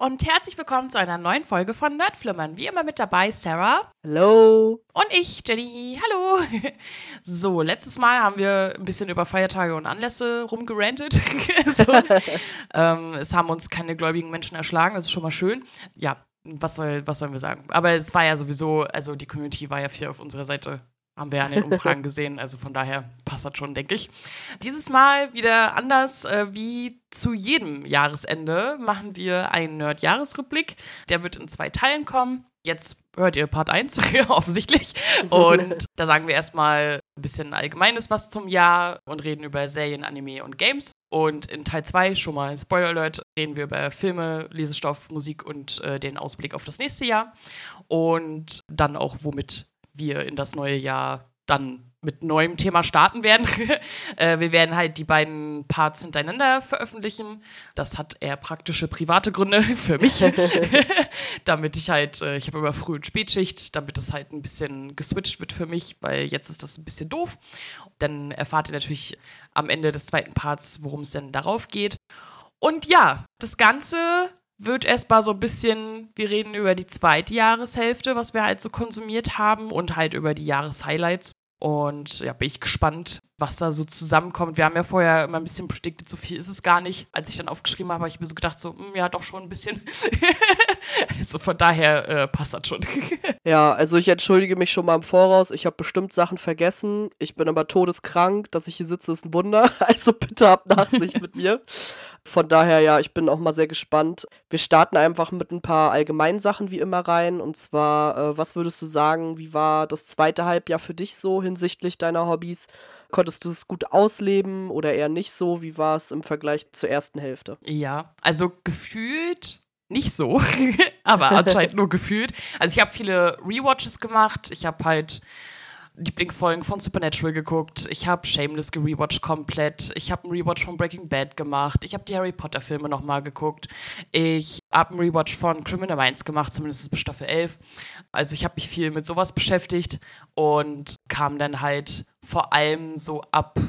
und herzlich willkommen zu einer neuen Folge von Nerdflimmern. Wie immer mit dabei Sarah. Hallo. Und ich, Jenny. Hallo. So, letztes Mal haben wir ein bisschen über Feiertage und Anlässe rumgerantet. so. ähm, es haben uns keine gläubigen Menschen erschlagen, das ist schon mal schön. Ja, was, soll, was sollen wir sagen? Aber es war ja sowieso, also die Community war ja viel auf unserer Seite haben wir ja an den Umfragen gesehen. Also von daher passt das schon, denke ich. Dieses Mal wieder anders äh, wie zu jedem Jahresende machen wir einen Nerd-Jahresrückblick. Der wird in zwei Teilen kommen. Jetzt hört ihr Part 1, offensichtlich. Und da sagen wir erstmal ein bisschen Allgemeines was zum Jahr und reden über Serien, Anime und Games. Und in Teil 2, schon mal Spoiler Alert, reden wir über Filme, Lesestoff, Musik und äh, den Ausblick auf das nächste Jahr. Und dann auch, womit wir in das neue Jahr dann mit neuem Thema starten werden. äh, wir werden halt die beiden Parts hintereinander veröffentlichen. Das hat eher praktische private Gründe für mich, damit ich halt, äh, ich habe immer Früh- und Spätschicht, damit es halt ein bisschen geswitcht wird für mich, weil jetzt ist das ein bisschen doof. Dann erfahrt ihr natürlich am Ende des zweiten Parts, worum es denn darauf geht. Und ja, das Ganze wird erstmal so ein bisschen, wir reden über die zweite Jahreshälfte, was wir halt so konsumiert haben und halt über die Jahreshighlights. Und ja, bin ich gespannt, was da so zusammenkommt. Wir haben ja vorher immer ein bisschen predicted, so viel ist es gar nicht. Als ich dann aufgeschrieben habe, habe ich mir so gedacht, so, mh, hm, ja, doch schon ein bisschen. also von daher äh, passt das schon. ja, also ich entschuldige mich schon mal im Voraus. Ich habe bestimmt Sachen vergessen. Ich bin aber todeskrank. Dass ich hier sitze, ist ein Wunder. Also bitte habt Nachsicht mit mir. Von daher, ja, ich bin auch mal sehr gespannt. Wir starten einfach mit ein paar allgemeinen Sachen wie immer rein. Und zwar, äh, was würdest du sagen, wie war das zweite Halbjahr für dich so hinsichtlich deiner Hobbys? Konntest du es gut ausleben oder eher nicht so? Wie war es im Vergleich zur ersten Hälfte? Ja, also gefühlt nicht so, aber anscheinend nur gefühlt. Also ich habe viele Rewatches gemacht. Ich habe halt Lieblingsfolgen von Supernatural geguckt. Ich habe Shameless gerewatcht komplett. Ich habe einen Rewatch von Breaking Bad gemacht. Ich habe die Harry Potter Filme nochmal geguckt. Ich habe einen Rewatch von Criminal Minds gemacht, zumindest bis Staffel 11. Also ich habe mich viel mit sowas beschäftigt und kam dann halt vor allem so ab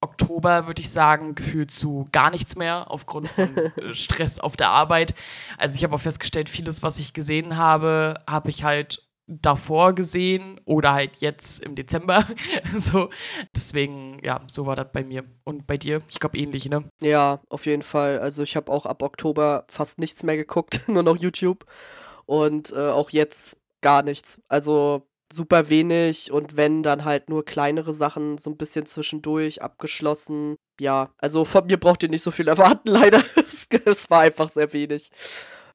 Oktober, würde ich sagen, gefühlt zu gar nichts mehr aufgrund von äh, Stress auf der Arbeit. Also ich habe auch festgestellt, vieles, was ich gesehen habe, habe ich halt davor gesehen oder halt jetzt im Dezember. so, deswegen, ja, so war das bei mir. Und bei dir? Ich glaube ähnlich, ne? Ja, auf jeden Fall. Also ich habe auch ab Oktober fast nichts mehr geguckt, nur noch YouTube. Und äh, auch jetzt gar nichts. Also super wenig und wenn, dann halt nur kleinere Sachen, so ein bisschen zwischendurch abgeschlossen. Ja, also von mir braucht ihr nicht so viel erwarten, leider. es war einfach sehr wenig.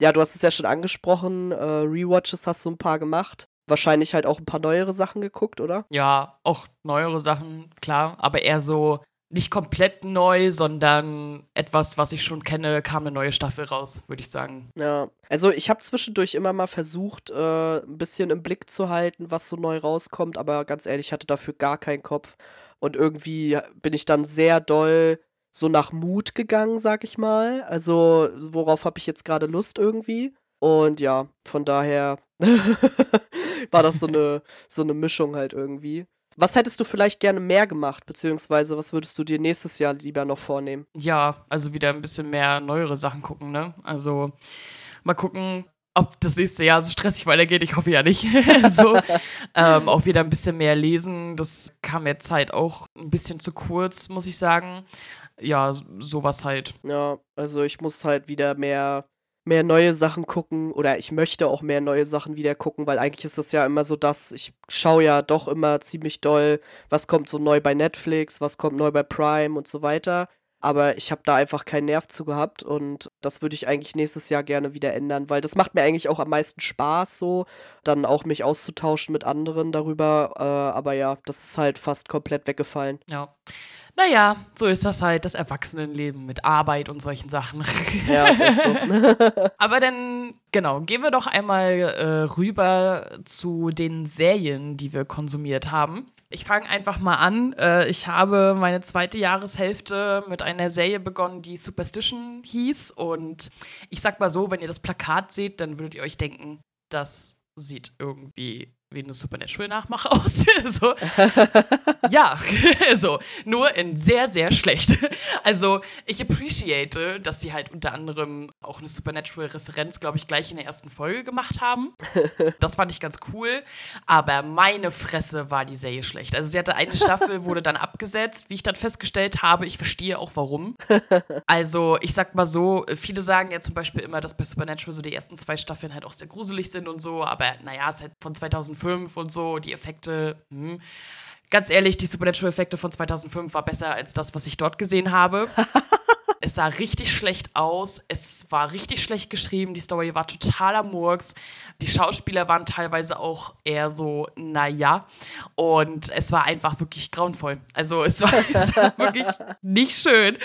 Ja, du hast es ja schon angesprochen, äh, Rewatches hast du ein paar gemacht. Wahrscheinlich halt auch ein paar neuere Sachen geguckt, oder? Ja, auch neuere Sachen, klar, aber eher so nicht komplett neu, sondern etwas, was ich schon kenne, kam eine neue Staffel raus, würde ich sagen. Ja, also ich habe zwischendurch immer mal versucht, äh, ein bisschen im Blick zu halten, was so neu rauskommt, aber ganz ehrlich, ich hatte dafür gar keinen Kopf. Und irgendwie bin ich dann sehr doll so nach Mut gegangen, sag ich mal. Also, worauf habe ich jetzt gerade Lust irgendwie? Und ja, von daher war das so eine, so eine Mischung halt irgendwie. Was hättest du vielleicht gerne mehr gemacht, beziehungsweise was würdest du dir nächstes Jahr lieber noch vornehmen? Ja, also wieder ein bisschen mehr neuere Sachen gucken, ne? Also mal gucken, ob das nächste Jahr so stressig weitergeht. Ich hoffe ja nicht. so, ähm, auch wieder ein bisschen mehr lesen. Das kam mir Zeit auch ein bisschen zu kurz, muss ich sagen ja, sowas halt. Ja, also ich muss halt wieder mehr, mehr neue Sachen gucken oder ich möchte auch mehr neue Sachen wieder gucken, weil eigentlich ist das ja immer so das, ich schaue ja doch immer ziemlich doll, was kommt so neu bei Netflix, was kommt neu bei Prime und so weiter. Aber ich habe da einfach keinen Nerv zu gehabt und das würde ich eigentlich nächstes Jahr gerne wieder ändern, weil das macht mir eigentlich auch am meisten Spaß, so dann auch mich auszutauschen mit anderen darüber. Äh, aber ja, das ist halt fast komplett weggefallen. Ja. Naja, so ist das halt, das Erwachsenenleben mit Arbeit und solchen Sachen. Ja, ist echt so. Aber dann, genau, gehen wir doch einmal äh, rüber zu den Serien, die wir konsumiert haben. Ich fange einfach mal an. Äh, ich habe meine zweite Jahreshälfte mit einer Serie begonnen, die Superstition hieß. Und ich sag mal so, wenn ihr das Plakat seht, dann würdet ihr euch denken, das sieht irgendwie wie eine Supernatural-Nachmache aus. so. ja, so. Nur in sehr, sehr schlecht. Also, ich appreciate, dass sie halt unter anderem auch eine Supernatural-Referenz, glaube ich, gleich in der ersten Folge gemacht haben. Das fand ich ganz cool. Aber meine Fresse war die Serie schlecht. Also, sie hatte eine Staffel, wurde dann abgesetzt, wie ich dann festgestellt habe. Ich verstehe auch warum. Also, ich sag mal so, viele sagen ja zum Beispiel immer, dass bei Supernatural so die ersten zwei Staffeln halt auch sehr gruselig sind und so. Aber naja, es ist halt von 2005 und so, die Effekte, hm. Ganz ehrlich, die Supernatural-Effekte von 2005 war besser als das, was ich dort gesehen habe. es sah richtig schlecht aus, es war richtig schlecht geschrieben, die Story war totaler Murks. Die Schauspieler waren teilweise auch eher so, naja. Und es war einfach wirklich grauenvoll. Also es war, es war wirklich nicht schön.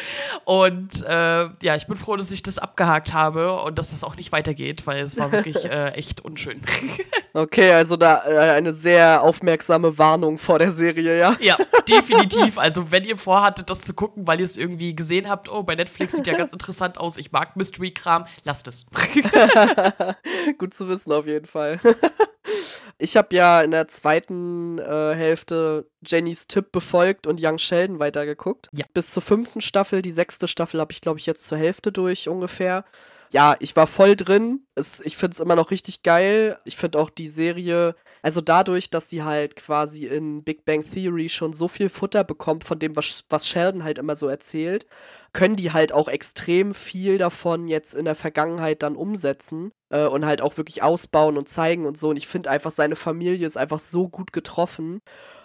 Und äh, ja, ich bin froh, dass ich das abgehakt habe und dass das auch nicht weitergeht, weil es war wirklich äh, echt unschön. okay, also da äh, eine sehr aufmerksame Warnung vor der Serie, ja? Ja, definitiv. Also wenn ihr vorhattet, das zu gucken, weil ihr es irgendwie gesehen habt, oh, bei Netflix sieht ja ganz interessant aus, ich mag Mystery-Kram, lasst es. Gut zu wissen auf jeden Fall. ich habe ja in der zweiten äh, Hälfte Jennys Tipp befolgt und Young Sheldon weitergeguckt. Ja. Bis zur fünften Staffel. Die sechste Staffel habe ich, glaube ich, jetzt zur Hälfte durch ungefähr. Ja, ich war voll drin. Es, ich finde es immer noch richtig geil. Ich finde auch die Serie, also dadurch, dass sie halt quasi in Big Bang Theory schon so viel Futter bekommt von dem, was, was Sheldon halt immer so erzählt, können die halt auch extrem viel davon jetzt in der Vergangenheit dann umsetzen äh, und halt auch wirklich ausbauen und zeigen und so. Und ich finde einfach, seine Familie ist einfach so gut getroffen.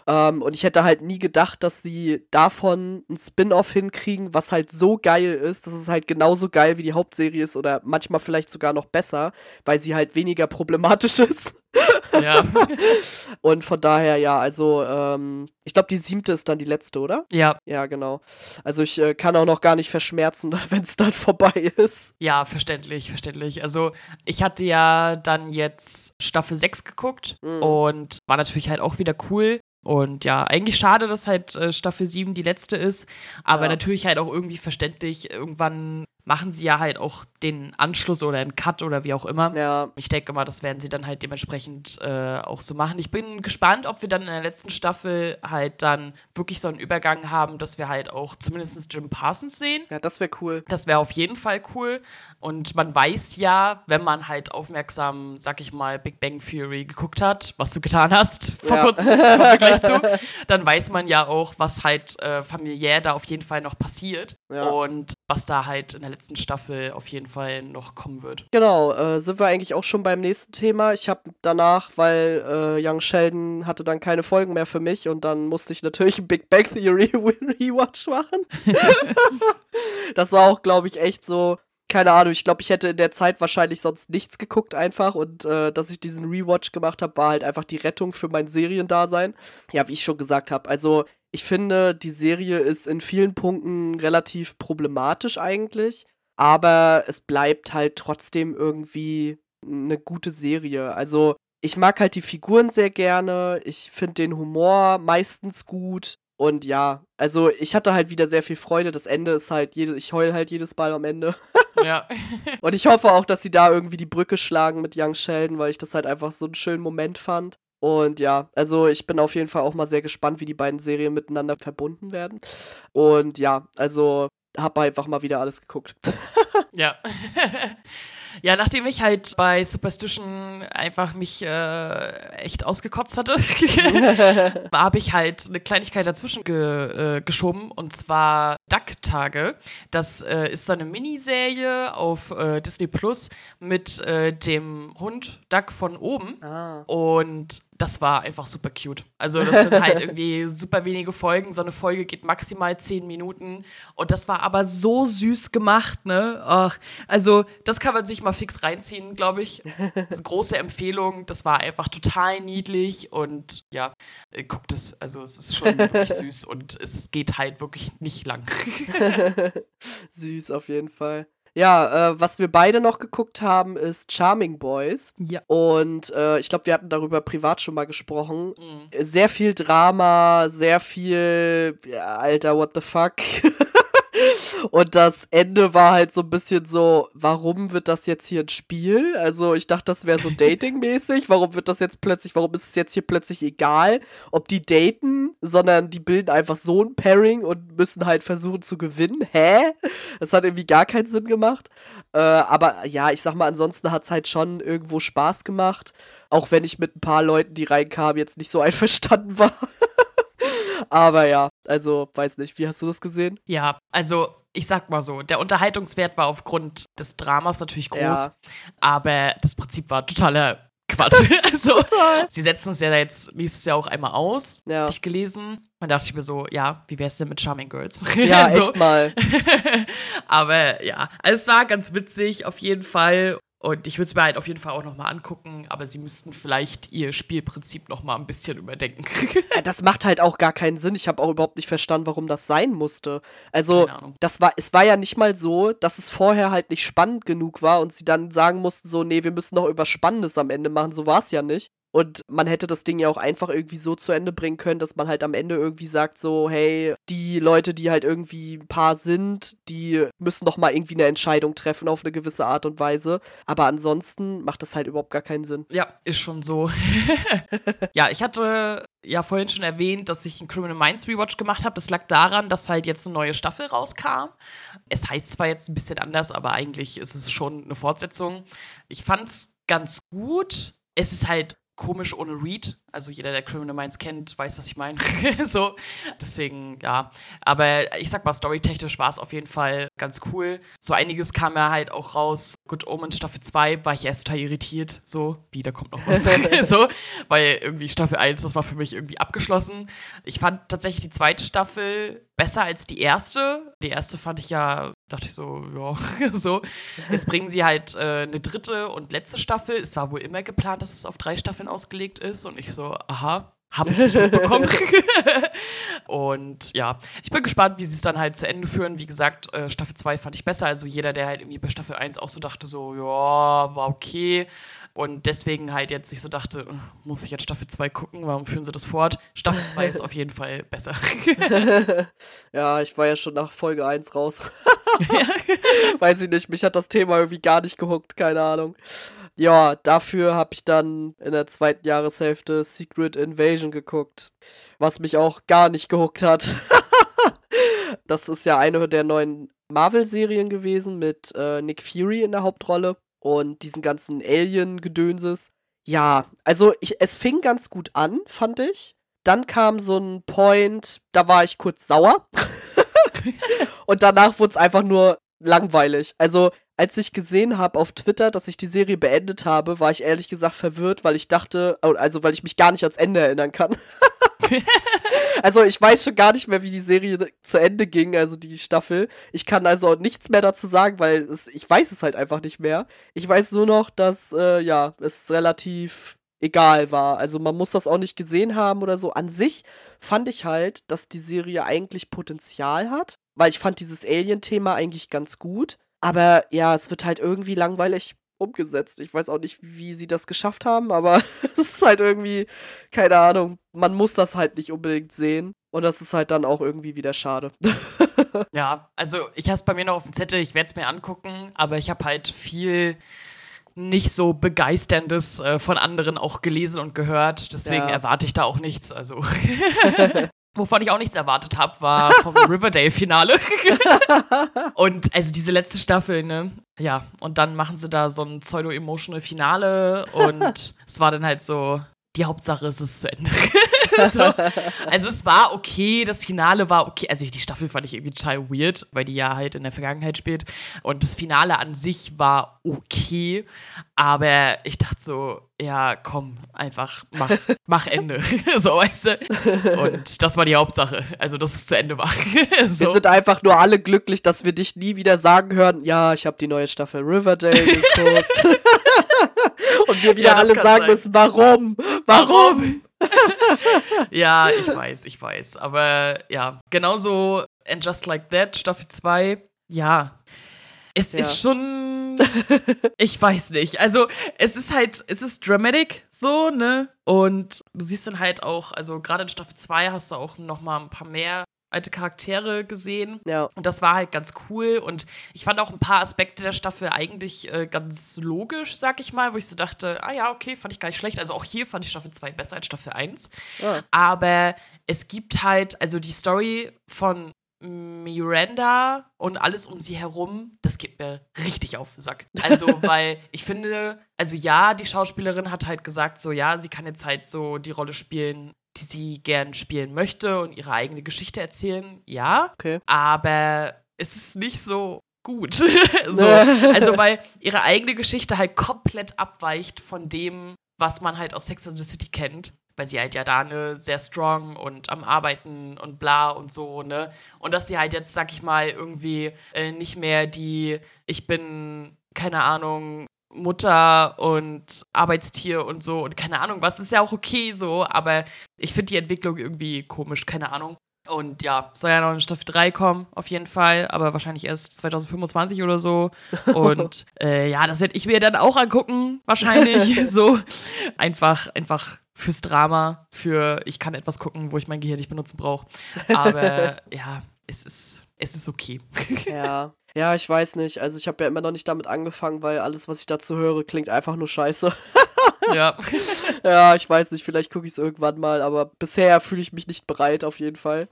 Ähm, und ich hätte halt nie gedacht, dass sie davon ein Spin-off hinkriegen, was halt so geil ist, dass es halt genauso geil wie die Hauptserie ist oder manchmal vielleicht sogar noch besser, weil sie halt weniger problematisch ist. Ja. und von daher, ja, also, ähm, ich glaube, die siebte ist dann die letzte, oder? Ja. Ja, genau. Also ich äh, kann auch noch gar nicht verschmerzen, wenn es dann vorbei ist. Ja, verständlich, verständlich. Also ich hatte ja dann jetzt Staffel 6 geguckt mhm. und war natürlich halt auch wieder cool. Und ja, eigentlich schade, dass halt äh, Staffel 7 die letzte ist, aber ja. natürlich halt auch irgendwie verständlich. Irgendwann machen sie ja halt auch den Anschluss oder einen Cut oder wie auch immer. Ja. Ich denke mal, das werden sie dann halt dementsprechend äh, auch so machen. Ich bin gespannt, ob wir dann in der letzten Staffel halt dann wirklich so einen Übergang haben, dass wir halt auch zumindest Jim Parsons sehen. Ja, das wäre cool. Das wäre auf jeden Fall cool. Und man weiß ja, wenn man halt aufmerksam, sag ich mal, Big Bang Theory geguckt hat, was du getan hast vor ja. kurzem, gleich zu, dann weiß man ja auch, was halt äh, familiär da auf jeden Fall noch passiert. Ja. Und was da halt in der letzten Staffel auf jeden Fall noch kommen wird. Genau, äh, sind wir eigentlich auch schon beim nächsten Thema. Ich habe danach, weil äh, Young Sheldon hatte dann keine Folgen mehr für mich und dann musste ich natürlich Big Bang Theory Rewatch machen. das war auch, glaube ich, echt so keine Ahnung, ich glaube, ich hätte in der Zeit wahrscheinlich sonst nichts geguckt einfach und äh, dass ich diesen Rewatch gemacht habe, war halt einfach die Rettung für mein Seriendasein. Ja, wie ich schon gesagt habe, also ich finde, die Serie ist in vielen Punkten relativ problematisch eigentlich, aber es bleibt halt trotzdem irgendwie eine gute Serie. Also ich mag halt die Figuren sehr gerne, ich finde den Humor meistens gut. Und ja, also ich hatte halt wieder sehr viel Freude. Das Ende ist halt, jede, ich heul halt jedes Mal am Ende. Ja. und ich hoffe auch, dass sie da irgendwie die Brücke schlagen mit Young Sheldon, weil ich das halt einfach so einen schönen Moment fand. Und ja, also ich bin auf jeden Fall auch mal sehr gespannt, wie die beiden Serien miteinander verbunden werden. Und ja, also hab einfach mal wieder alles geguckt. ja. Ja, nachdem ich halt bei Superstition einfach mich äh, echt ausgekotzt hatte, habe ich halt eine Kleinigkeit dazwischen ge äh, geschoben und zwar Duck-Tage. Das äh, ist so eine Miniserie auf äh, Disney Plus mit äh, dem Hund Duck von oben. Ah. Und das war einfach super cute. Also das sind halt irgendwie super wenige Folgen. So eine Folge geht maximal zehn Minuten. Und das war aber so süß gemacht, ne? Ach, also das kann man sich mal fix reinziehen, glaube ich. Das ist eine große Empfehlung. Das war einfach total niedlich und ja, äh, guckt es. Also es ist schon wirklich süß und es geht halt wirklich nicht lang. süß auf jeden Fall. Ja, äh, was wir beide noch geguckt haben, ist Charming Boys. Ja. Und äh, ich glaube, wir hatten darüber privat schon mal gesprochen. Mhm. Sehr viel Drama, sehr viel, ja, Alter, what the fuck. Und das Ende war halt so ein bisschen so, warum wird das jetzt hier ein Spiel? Also ich dachte, das wäre so datingmäßig. Warum wird das jetzt plötzlich, warum ist es jetzt hier plötzlich egal, ob die daten, sondern die bilden einfach so ein Pairing und müssen halt versuchen zu gewinnen? Hä? Das hat irgendwie gar keinen Sinn gemacht. Äh, aber ja, ich sag mal, ansonsten hat es halt schon irgendwo Spaß gemacht. Auch wenn ich mit ein paar Leuten, die reinkamen, jetzt nicht so einverstanden war. Aber ja, also weiß nicht, wie hast du das gesehen? Ja, also ich sag mal so, der Unterhaltungswert war aufgrund des Dramas natürlich groß, ja. aber das Prinzip war totaler Quatsch. also, Total. sie setzen es ja jetzt nächstes Jahr auch einmal aus. Ja. Ich gelesen. Dann dachte ich mir so, ja, wie wär's denn mit Charming Girls? Ja, so. echt mal. aber ja, also es war ganz witzig auf jeden Fall. Und ich würde es mir halt auf jeden Fall auch nochmal angucken, aber sie müssten vielleicht ihr Spielprinzip nochmal ein bisschen überdenken. ja, das macht halt auch gar keinen Sinn. Ich habe auch überhaupt nicht verstanden, warum das sein musste. Also, das war, es war ja nicht mal so, dass es vorher halt nicht spannend genug war und sie dann sagen mussten, so, nee, wir müssen noch über Spannendes am Ende machen. So war es ja nicht. Und man hätte das Ding ja auch einfach irgendwie so zu Ende bringen können, dass man halt am Ende irgendwie sagt so, hey, die Leute, die halt irgendwie ein Paar sind, die müssen doch mal irgendwie eine Entscheidung treffen auf eine gewisse Art und Weise. Aber ansonsten macht das halt überhaupt gar keinen Sinn. Ja, ist schon so. ja, ich hatte ja vorhin schon erwähnt, dass ich einen Criminal Minds Rewatch gemacht habe. Das lag daran, dass halt jetzt eine neue Staffel rauskam. Es heißt zwar jetzt ein bisschen anders, aber eigentlich ist es schon eine Fortsetzung. Ich fand es ganz gut. Es ist halt komisch ohne Read. Also jeder, der Criminal Minds kennt, weiß, was ich meine. so, deswegen, ja. Aber ich sag mal, storytechnisch war es auf jeden Fall ganz cool. So einiges kam ja halt auch raus. Good Omens Staffel 2 war ich erst total irritiert. So, wie, da kommt noch was. so, weil irgendwie Staffel 1, das war für mich irgendwie abgeschlossen. Ich fand tatsächlich die zweite Staffel besser als die erste. Die erste fand ich ja, dachte ich so, ja, so. Jetzt bringen sie halt äh, eine dritte und letzte Staffel. Es war wohl immer geplant, dass es auf drei Staffeln ausgelegt ist. Und ich so, aha, habe ich nicht mitbekommen. und ja, ich bin gespannt, wie sie es dann halt zu Ende führen. Wie gesagt, äh, Staffel 2 fand ich besser. Also jeder, der halt irgendwie bei Staffel 1 auch so dachte, so, ja, war okay. Und deswegen halt jetzt sich so dachte, muss ich jetzt Staffel 2 gucken? Warum führen sie das fort? Staffel 2 ist auf jeden Fall besser. ja, ich war ja schon nach Folge 1 raus. Weiß ich nicht, mich hat das Thema irgendwie gar nicht gehuckt, keine Ahnung. Ja, dafür habe ich dann in der zweiten Jahreshälfte Secret Invasion geguckt, was mich auch gar nicht gehuckt hat. das ist ja eine der neuen Marvel-Serien gewesen mit äh, Nick Fury in der Hauptrolle und diesen ganzen Alien-Gedönses. Ja, also ich, es fing ganz gut an, fand ich. Dann kam so ein Point, da war ich kurz sauer. und danach wurde es einfach nur langweilig. Also, als ich gesehen habe auf Twitter, dass ich die Serie beendet habe, war ich ehrlich gesagt verwirrt, weil ich dachte, also weil ich mich gar nicht ans Ende erinnern kann. also ich weiß schon gar nicht mehr, wie die Serie zu Ende ging, also die Staffel. Ich kann also nichts mehr dazu sagen, weil es, ich weiß es halt einfach nicht mehr. Ich weiß nur noch, dass äh, ja es relativ egal war. Also man muss das auch nicht gesehen haben oder so. An sich fand ich halt, dass die Serie eigentlich Potenzial hat, weil ich fand dieses Alien-Thema eigentlich ganz gut. Aber ja, es wird halt irgendwie langweilig umgesetzt. Ich weiß auch nicht, wie sie das geschafft haben, aber es ist halt irgendwie, keine Ahnung, man muss das halt nicht unbedingt sehen. Und das ist halt dann auch irgendwie wieder schade. ja, also ich habe es bei mir noch auf dem Zettel, ich werde es mir angucken, aber ich habe halt viel nicht so begeisterndes äh, von anderen auch gelesen und gehört. Deswegen ja. erwarte ich da auch nichts. Also. Wovon ich auch nichts erwartet habe, war vom Riverdale-Finale. und also diese letzte Staffel, ne? Ja, und dann machen sie da so ein pseudo-emotional Finale und es war dann halt so, die Hauptsache ist es zu Ende. so. Also es war okay, das Finale war okay. Also die Staffel fand ich irgendwie total weird, weil die ja halt in der Vergangenheit spielt. Und das Finale an sich war okay, aber ich dachte so, ja, komm, einfach mach, mach Ende. so, weißt du? Und das war die Hauptsache. Also, dass es zu Ende war. so. Wir sind einfach nur alle glücklich, dass wir dich nie wieder sagen hören, ja, ich habe die neue Staffel Riverdale geguckt. Und wir wieder ja, alle sagen sein. müssen, warum? Warum? ja, ich weiß, ich weiß. Aber ja, genauso And Just Like That, Staffel 2, ja. Es ja. ist schon. ich weiß nicht. Also, es ist halt, es ist dramatic so, ne? Und du siehst dann halt auch, also gerade in Staffel 2 hast du auch noch mal ein paar mehr alte Charaktere gesehen. Ja. Und das war halt ganz cool. Und ich fand auch ein paar Aspekte der Staffel eigentlich äh, ganz logisch, sag ich mal, wo ich so dachte, ah ja, okay, fand ich gar nicht schlecht. Also auch hier fand ich Staffel 2 besser als Staffel 1. Ah. Aber es gibt halt, also die Story von Miranda und alles um sie herum, das geht mir richtig auf den Sack. Also, weil ich finde, also ja, die Schauspielerin hat halt gesagt, so ja, sie kann jetzt halt so die Rolle spielen, die sie gern spielen möchte und ihre eigene Geschichte erzählen, ja. Okay. Aber es ist nicht so gut. so, also, weil ihre eigene Geschichte halt komplett abweicht von dem, was man halt aus Sex and the City kennt. Weil sie halt ja da ne sehr strong und am Arbeiten und bla und so, ne? Und dass sie halt jetzt, sag ich mal, irgendwie äh, nicht mehr die, ich bin, keine Ahnung, Mutter und Arbeitstier und so und keine Ahnung was, ist ja auch okay so, aber ich finde die Entwicklung irgendwie komisch, keine Ahnung. Und ja, soll ja noch eine Staffel 3 kommen, auf jeden Fall, aber wahrscheinlich erst 2025 oder so. Und äh, ja, das werde ich mir dann auch angucken, wahrscheinlich. so. Einfach, einfach fürs Drama, für ich kann etwas gucken, wo ich mein Gehirn nicht benutzen brauche. Aber ja, es ist, es ist okay. Ja. Ja, ich weiß nicht. Also ich habe ja immer noch nicht damit angefangen, weil alles, was ich dazu höre, klingt einfach nur scheiße. ja. ja, ich weiß nicht, vielleicht gucke ich es irgendwann mal, aber bisher fühle ich mich nicht bereit, auf jeden Fall.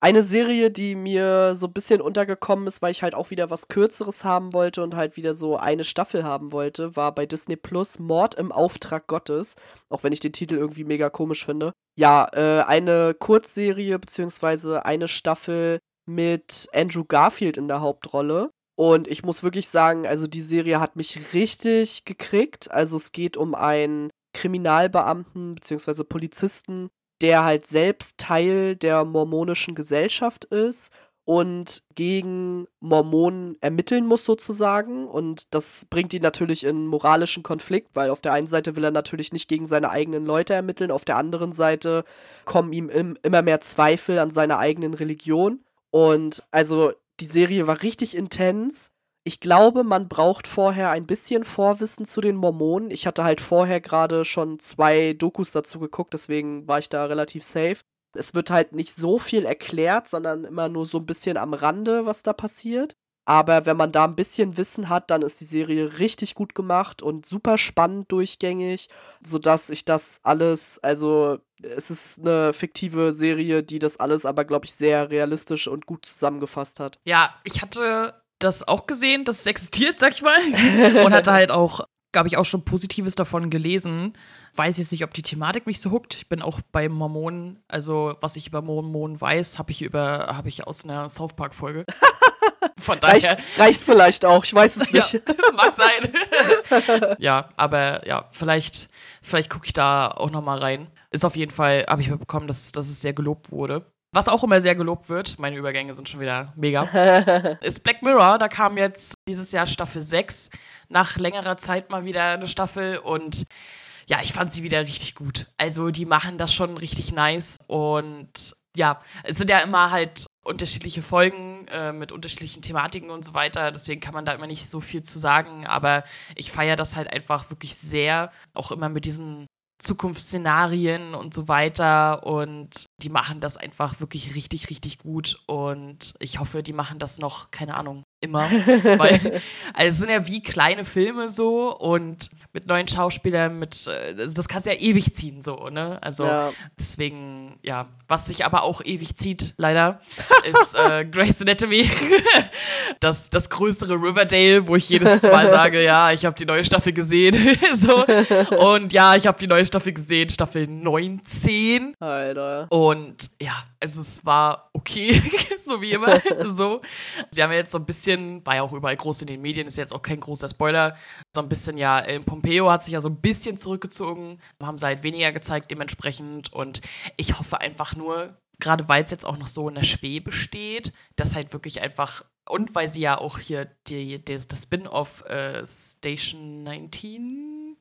Eine Serie, die mir so ein bisschen untergekommen ist, weil ich halt auch wieder was Kürzeres haben wollte und halt wieder so eine Staffel haben wollte, war bei Disney Plus Mord im Auftrag Gottes. Auch wenn ich den Titel irgendwie mega komisch finde. Ja, äh, eine Kurzserie beziehungsweise eine Staffel mit Andrew Garfield in der Hauptrolle. Und ich muss wirklich sagen, also die Serie hat mich richtig gekriegt. Also es geht um einen Kriminalbeamten beziehungsweise Polizisten, der halt selbst Teil der mormonischen Gesellschaft ist und gegen Mormonen ermitteln muss sozusagen. Und das bringt ihn natürlich in moralischen Konflikt, weil auf der einen Seite will er natürlich nicht gegen seine eigenen Leute ermitteln, auf der anderen Seite kommen ihm im, immer mehr Zweifel an seiner eigenen Religion. Und also die Serie war richtig intens. Ich glaube, man braucht vorher ein bisschen Vorwissen zu den Mormonen. Ich hatte halt vorher gerade schon zwei Dokus dazu geguckt, deswegen war ich da relativ safe. Es wird halt nicht so viel erklärt, sondern immer nur so ein bisschen am Rande, was da passiert. Aber wenn man da ein bisschen Wissen hat, dann ist die Serie richtig gut gemacht und super spannend durchgängig, sodass ich das alles, also es ist eine fiktive Serie, die das alles aber, glaube ich, sehr realistisch und gut zusammengefasst hat. Ja, ich hatte das auch gesehen, dass es existiert, sag ich mal. und hatte halt auch, glaube ich, auch schon Positives davon gelesen. Weiß jetzt nicht, ob die Thematik mich so huckt. Ich bin auch bei Mormonen, also was ich über Mormonen weiß, habe ich über, habe ich aus einer South Park-Folge. Von daher. Reicht, reicht, vielleicht auch, ich weiß es nicht. Ja, mag sein. ja, aber ja, vielleicht, vielleicht gucke ich da auch noch mal rein. Ist auf jeden Fall, habe ich mitbekommen, dass, dass es sehr gelobt wurde. Was auch immer sehr gelobt wird, meine Übergänge sind schon wieder mega, ist Black Mirror. Da kam jetzt dieses Jahr Staffel 6. Nach längerer Zeit mal wieder eine Staffel und ja, ich fand sie wieder richtig gut. Also die machen das schon richtig nice und ja, es sind ja immer halt unterschiedliche Folgen äh, mit unterschiedlichen Thematiken und so weiter. Deswegen kann man da immer nicht so viel zu sagen. Aber ich feiere das halt einfach wirklich sehr. Auch immer mit diesen Zukunftsszenarien und so weiter. Und die machen das einfach wirklich richtig, richtig gut. Und ich hoffe, die machen das noch, keine Ahnung, immer. Weil, also es sind ja wie kleine Filme so und mit neuen Schauspielern, mit, äh, also das kannst du ja ewig ziehen, so, ne? Also ja. deswegen, ja. Was sich aber auch ewig zieht, leider, ist äh, Grey's Anatomy. das, das größere Riverdale, wo ich jedes Mal sage, ja, ich habe die neue Staffel gesehen. so. Und ja, ich habe die neue Staffel gesehen, Staffel 19. Alter. Und ja, also es war okay, so wie immer. so. Sie haben ja jetzt so ein bisschen, war ja auch überall groß in den Medien, ist jetzt auch kein großer Spoiler, so ein bisschen ja, in Pompeo hat sich ja so ein bisschen zurückgezogen, haben sie halt weniger gezeigt dementsprechend und ich hoffe einfach nur, gerade weil es jetzt auch noch so in der Schwebe steht, dass halt wirklich einfach und weil sie ja auch hier die, die, das Spin-off äh, Station 19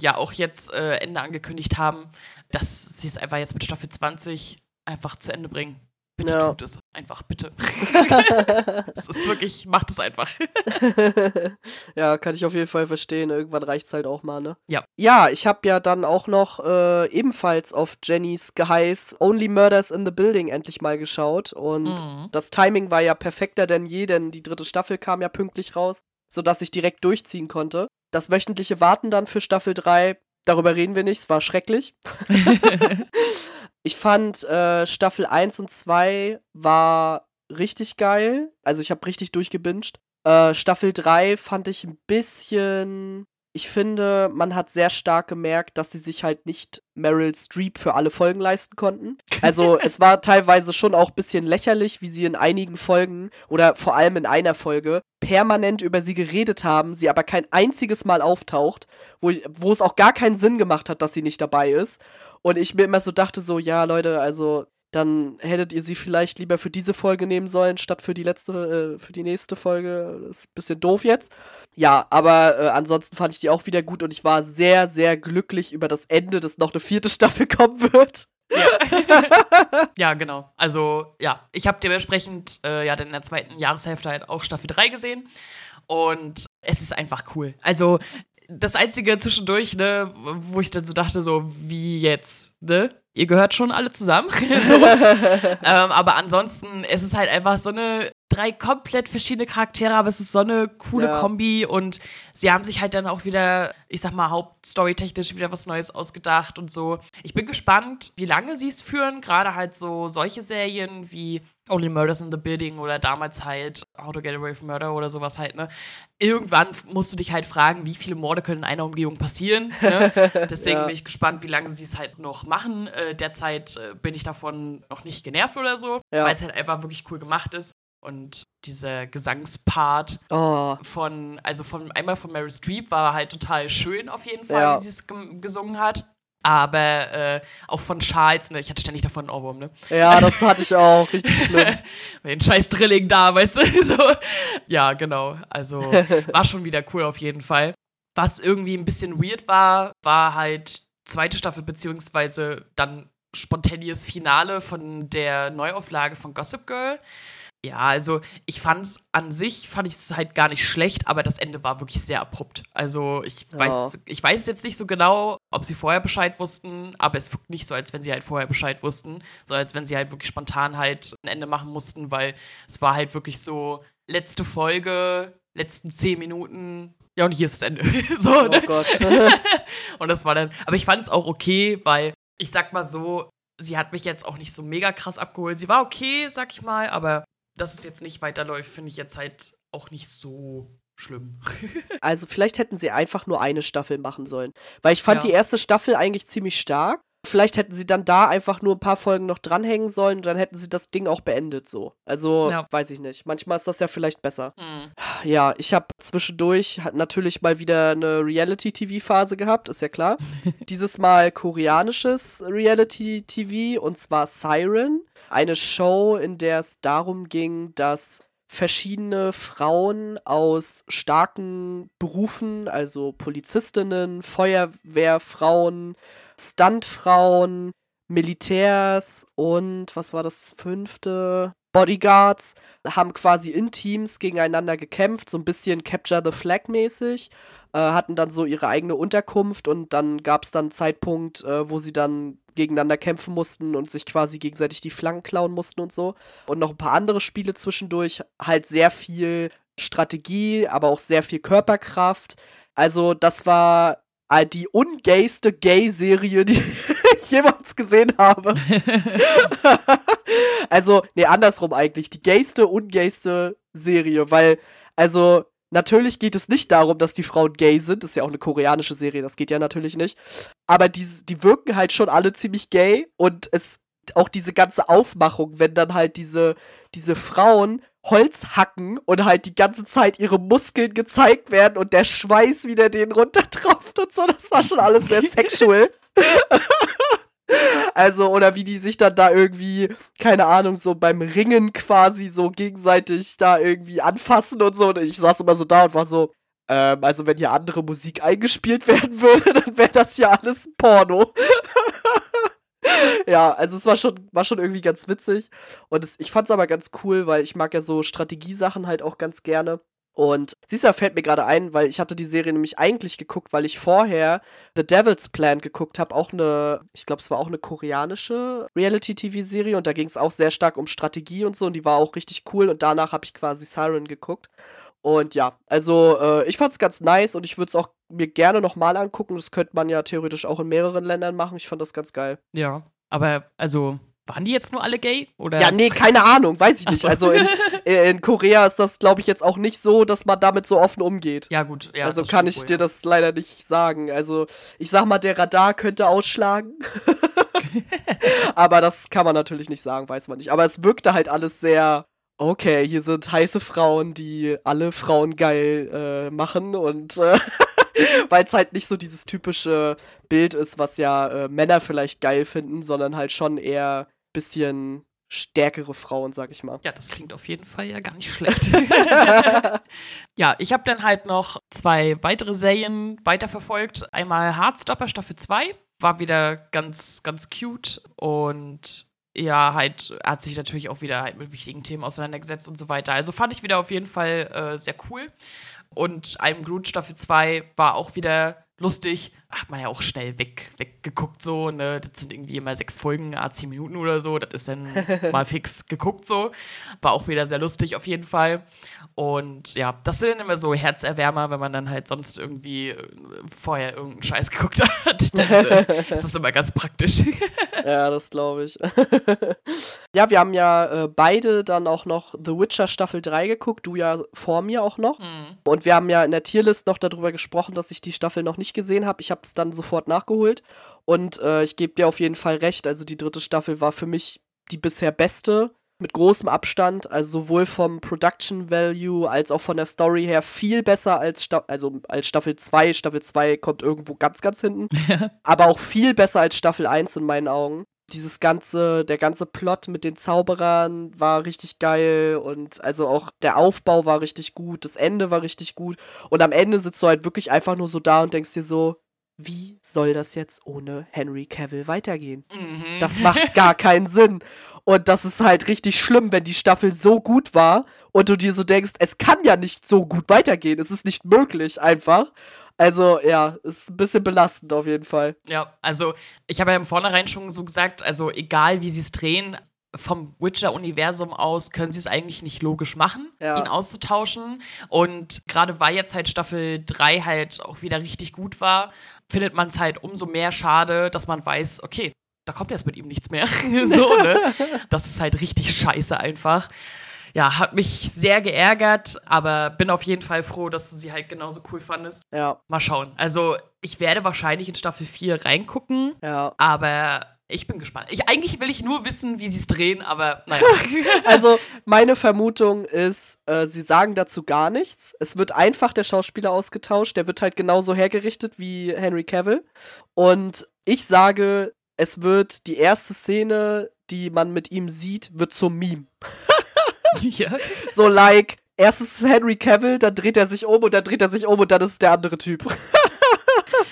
ja auch jetzt äh, Ende angekündigt haben, dass sie es einfach jetzt mit Staffel 20 einfach zu Ende bringen. Bitte ja. tut es einfach, bitte. Es ist wirklich, macht es einfach. ja, kann ich auf jeden Fall verstehen. Irgendwann reicht es halt auch mal, ne? Ja. Ja, ich habe ja dann auch noch äh, ebenfalls auf Jennys Geheiß Only Murders in the Building endlich mal geschaut. Und Mhm. das Timing war ja perfekter denn je, denn die dritte Staffel kam ja pünktlich raus, sodass ich direkt durchziehen konnte. Das wöchentliche Warten dann für Staffel 3, darüber reden wir nicht, es war schrecklich. Ich fand äh, Staffel 1 und 2 war richtig geil. Also ich habe richtig durchgebinged. Äh, Staffel 3 fand ich ein bisschen. Ich finde, man hat sehr stark gemerkt, dass sie sich halt nicht Meryl Streep für alle Folgen leisten konnten. Also es war teilweise schon auch ein bisschen lächerlich, wie sie in einigen Folgen oder vor allem in einer Folge permanent über sie geredet haben, sie aber kein einziges Mal auftaucht, wo, wo es auch gar keinen Sinn gemacht hat, dass sie nicht dabei ist. Und ich mir immer so dachte, so, ja, Leute, also dann hättet ihr sie vielleicht lieber für diese Folge nehmen sollen, statt für die letzte, äh, für die nächste Folge. Das ist ein bisschen doof jetzt. Ja, aber äh, ansonsten fand ich die auch wieder gut und ich war sehr, sehr glücklich über das Ende, dass noch eine vierte Staffel kommen wird. Ja, genau. Also, ja, ich habe dementsprechend äh, ja dann in der zweiten Jahreshälfte halt auch Staffel 3 gesehen. Und es ist einfach cool. Also, das Einzige zwischendurch, ne, wo ich dann so dachte, so, wie jetzt, ne? Ihr gehört schon alle zusammen. so. ähm, aber ansonsten, es ist halt einfach so eine drei komplett verschiedene Charaktere, aber es ist so eine coole Ja. Kombi und sie haben sich halt dann auch wieder, ich sag mal, hauptstorytechnisch wieder was Neues ausgedacht und so. Ich bin gespannt, wie lange sie es führen, gerade halt so solche Serien wie Only Murders in the Building oder damals halt How to Get Away with Murder oder sowas halt, ne? Irgendwann musst du dich halt fragen, wie viele Morde können in einer Umgebung passieren, ne? Deswegen Ja. bin ich gespannt, wie lange sie es halt noch machen. Äh, derzeit äh, bin ich davon noch nicht genervt oder so, Ja. weil es halt einfach wirklich cool gemacht ist. Und dieser Gesangspart Oh, von, also von einmal von Mary Streep war halt total schön auf jeden Fall, Ja. wie sie es gesungen hat. Aber äh, auch von Charles, ne, ich hatte ständig davon einen Ohrwurm, ne? ja, das hatte ich auch. Richtig schlimm. Den scheiß Drilling da, weißt du? So. Ja, genau. Also war schon wieder cool auf jeden Fall. Was irgendwie ein bisschen weird war, war halt zweite Staffel, beziehungsweise dann spontanees Finale von der Neuauflage von Gossip Girl. Ja, also ich fand's an sich, fand ich es halt gar nicht schlecht, aber das Ende war wirklich sehr abrupt. Also ich weiß, ich weiß jetzt nicht so genau, ob sie vorher Bescheid wussten, aber es wirkt nicht so, als wenn sie halt vorher Bescheid wussten, sondern als wenn sie halt wirklich spontan halt ein Ende machen mussten, weil es war halt wirklich so, letzte Folge, letzten zehn Minuten, ja und hier ist das Ende. so, Oh ne? Gott. Und das war dann, aber ich fand es auch okay, weil ich sag mal so, sie hat mich jetzt auch nicht so mega krass abgeholt. Sie war okay, sag ich mal, aber dass es jetzt nicht weiterläuft, finde ich jetzt halt auch nicht so schlimm. Also vielleicht hätten sie einfach nur eine Staffel machen sollen. Weil ich fand Ja. die erste Staffel eigentlich ziemlich stark. Vielleicht hätten sie dann da einfach nur ein paar Folgen noch dranhängen sollen und dann hätten sie das Ding auch beendet so. Also, Ja. weiß ich nicht. Manchmal ist das ja vielleicht besser. Hm. Ja, ich habe zwischendurch hat natürlich mal wieder eine Reality-TV-Phase gehabt, ist ja klar. Dieses Mal koreanisches Reality-TV und zwar Siren. Eine Show, in der es darum ging, dass verschiedene Frauen aus starken Berufen, also Polizistinnen, Feuerwehrfrauen, Stuntfrauen, Militärs und was war das fünfte? Bodyguards haben quasi in Teams gegeneinander gekämpft, so ein bisschen Capture the Flag mäßig, äh, hatten dann so ihre eigene Unterkunft und dann gab es dann einen Zeitpunkt, äh, wo sie dann gegeneinander kämpfen mussten und sich quasi gegenseitig die Flanken klauen mussten und so. Und noch ein paar andere Spiele zwischendurch, halt sehr viel Strategie, aber auch sehr viel Körperkraft. Also das war die ungayste Gay-Serie, die ich jemals gesehen habe. also, nee, andersrum eigentlich. Die gayste, ungayste Serie, weil, also, natürlich geht es nicht darum, dass die Frauen gay sind. Das ist ja auch eine koreanische Serie, das geht ja natürlich nicht. Aber die, die wirken halt schon alle ziemlich gay und es auch diese ganze Aufmachung, wenn dann halt diese, diese Frauen Holz hacken und halt die ganze Zeit ihre Muskeln gezeigt werden und der Schweiß wieder denen runtertropft und so, das war schon alles sehr sexual. Also, oder wie die sich dann da irgendwie, keine Ahnung, so beim Ringen quasi so gegenseitig da irgendwie anfassen und so. Und ich saß immer so da und war so, ähm, also wenn hier andere Musik eingespielt werden würde, dann wäre das ja alles Porno. Ja, also es war schon, war schon irgendwie ganz witzig. Und es, ich fand es aber ganz cool, weil ich mag ja so Strategiesachen halt auch ganz gerne. Und siehst du, fällt mir gerade ein, weil ich hatte die Serie nämlich eigentlich geguckt, weil ich vorher The Devil's Plan geguckt habe, auch eine, ich glaube, es war auch eine koreanische Reality-TV-Serie und da ging es auch sehr stark um Strategie und so und die war auch richtig cool und danach habe ich quasi Siren geguckt. Und ja, also äh, ich fand es ganz nice und ich würde es auch mir gerne nochmal angucken. Das könnte man ja theoretisch auch in mehreren Ländern machen. Ich fand das ganz geil. Ja, aber also waren die jetzt nur alle gay? Oder? Ja, nee, keine Ahnung, weiß ich nicht. So. Also in, in, Korea ist das, glaube ich, jetzt auch nicht so, dass man damit so offen umgeht. Ja, gut. Ja, also kann ich wohl, dir ja. das leider nicht sagen. Also ich sag mal, der Radar könnte ausschlagen. Aber das kann man natürlich nicht sagen, weiß man nicht. Aber es wirkte halt alles sehr. Okay, hier sind heiße Frauen, die alle Frauen geil äh, machen und äh, weil es halt nicht so dieses typische Bild ist, was ja äh, Männer vielleicht geil finden, sondern halt schon eher bisschen stärkere Frauen, sag ich mal. Ja, das klingt auf jeden Fall ja gar nicht schlecht. ja, ich habe dann halt noch zwei weitere Serien weiterverfolgt. Einmal Hardstopper Staffel 2, war wieder ganz, ganz cute und ja, halt hat sich natürlich auch wieder halt mit wichtigen Themen auseinandergesetzt und so weiter. Also fand ich wieder auf jeden Fall äh, sehr cool. Und I'm Groot Staffel 2 war auch wieder lustig. Hat man ja auch schnell weg, weggeguckt, so, ne? Das sind irgendwie immer sechs Folgen, a zehn Minuten oder so. Das ist dann mal fix geguckt, so. War auch wieder sehr lustig auf jeden Fall. Und ja, das sind dann immer so Herzerwärmer, wenn man dann halt sonst irgendwie äh, vorher irgendeinen Scheiß geguckt hat. Dann äh, ist das immer ganz praktisch. ja, das glaube ich. ja, wir haben ja äh, beide dann auch noch The Witcher Staffel 3 geguckt, du ja vor mir auch noch. Mhm. Und wir haben ja in der Tierlist noch darüber gesprochen, dass ich die Staffel noch nicht gesehen habe. Ich habe es dann sofort nachgeholt. Und äh, ich gebe dir auf jeden Fall recht. Also die dritte Staffel war für mich die bisher beste mit großem Abstand, also sowohl vom Production Value als auch von der Story her viel besser als, Sta also als Staffel 2. Staffel 2 kommt irgendwo ganz, ganz hinten. Aber auch viel besser als Staffel 1 in meinen Augen. Dieses ganze, der ganze Plot mit den Zauberern war richtig geil und also auch der Aufbau war richtig gut, das Ende war richtig gut und am Ende sitzt du halt wirklich einfach nur so da und denkst dir so, wie soll das jetzt ohne Henry Cavill weitergehen? Mhm. Das macht gar keinen Sinn. Und das ist halt richtig schlimm, wenn die Staffel so gut war und du dir so denkst, es kann ja nicht so gut weitergehen. Es ist nicht möglich einfach. Also ja, ist ein bisschen belastend auf jeden Fall. Ja, also ich habe ja im Vornherein schon so gesagt, also egal wie sie es drehen, vom Witcher-Universum aus können sie es eigentlich nicht logisch machen, ja. ihn auszutauschen. Und gerade weil jetzt halt Staffel 3 halt auch wieder richtig gut war, findet man es halt umso mehr schade, dass man weiß, okay, da kommt jetzt mit ihm nichts mehr. so, ne? Das ist halt richtig scheiße einfach. Ja, hat mich sehr geärgert, aber bin auf jeden Fall froh, dass du sie halt genauso cool fandest. Ja. Mal schauen. Also, ich werde wahrscheinlich in Staffel 4 reingucken. Ja. Aber ich bin gespannt. Ich, eigentlich will ich nur wissen, wie sie es drehen, aber naja. also, meine Vermutung ist, äh, sie sagen dazu gar nichts. Es wird einfach der Schauspieler ausgetauscht. Der wird halt genauso hergerichtet wie Henry Cavill. Und ich sage, es wird die erste Szene, die man mit ihm sieht, wird zum Meme. ja. So like, erstes Henry Cavill, dann dreht er sich um und dann dreht er sich um und dann ist es der andere Typ.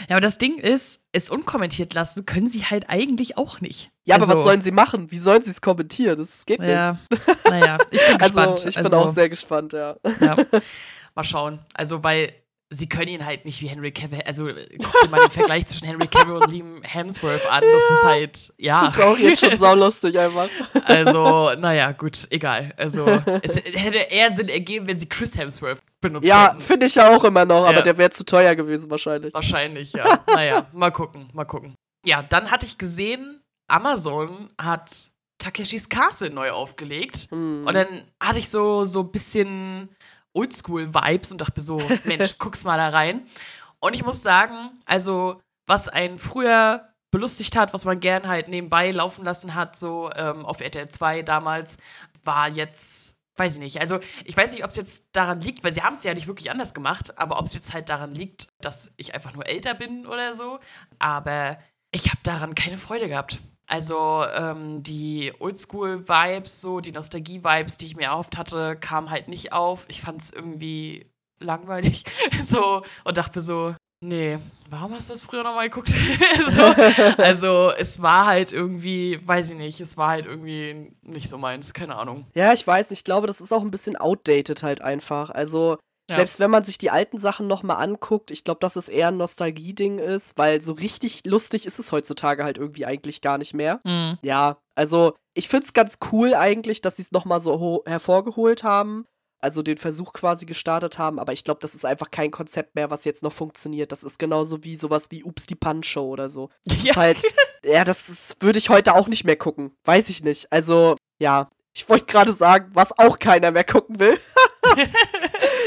Ja, aber das Ding ist, es unkommentiert lassen können sie halt eigentlich auch nicht. Ja, also, aber was also sollen sie machen? Wie sollen sie es kommentieren? Das geht ja, nicht. Naja, ich bin also, gespannt. Ich bin also, auch sehr gespannt, ja. ja. Mal schauen. Also, weil sie können ihn halt nicht wie Henry Cavill, also guck dir mal den Vergleich zwischen Henry Cavill und Liam Hemsworth an, das ist halt, ja. Das ist auch jetzt schon saulustig einfach. Also, naja, gut, egal. Also, es hätte eher Sinn ergeben, wenn sie Chris Hemsworth benutzen. Ja, finde ich ja auch immer noch, aber ja. der wäre zu teuer gewesen wahrscheinlich. Wahrscheinlich, ja. naja, mal gucken, mal gucken. Ja, dann hatte ich gesehen, Amazon hat Takeshis Castle neu aufgelegt. Hm. Und dann hatte ich so, so ein bisschen Oldschool-Vibes und dachte so, Mensch, guck's mal da rein. Und ich muss sagen, also, was einen früher belustigt hat, was man gern halt nebenbei laufen lassen hat, so ähm, auf RTL 2 damals, war jetzt, weiß ich nicht. Also, ich weiß nicht, ob es jetzt daran liegt, weil sie haben es ja nicht wirklich anders gemacht, aber ob es jetzt halt daran liegt, dass ich einfach nur älter bin oder so. Aber ich habe daran keine Freude gehabt. Also ähm, die Oldschool-Vibes, so die Nostalgie-Vibes, die ich mir erhofft hatte, kamen halt nicht auf. Ich fand es irgendwie langweilig so und dachte so, Nee, warum hast du das früher nochmal geguckt? so, also, es war halt irgendwie, weiß ich nicht, es war halt irgendwie nicht so meins, keine Ahnung. Ja, ich weiß, ich glaube, das ist auch ein bisschen outdated halt einfach. Also, Ja. selbst wenn man sich die alten Sachen nochmal anguckt, ich glaube, dass es eher ein Nostalgie-Ding ist, weil so richtig lustig ist es heutzutage halt irgendwie eigentlich gar nicht mehr. Mhm. Ja, also ich find's ganz cool eigentlich, dass sie es nochmal so ho- hervorgeholt haben. Also den Versuch quasi gestartet haben, aber ich glaube, das ist einfach kein Konzept mehr, was jetzt noch funktioniert. Das ist genauso wie sowas wie Ups die Punch-Show oder so. Das Ja. ist halt, ja, das würde ich heute auch nicht mehr gucken. Weiß ich nicht. Also, ja. Ich wollte gerade sagen, was auch keiner mehr gucken will.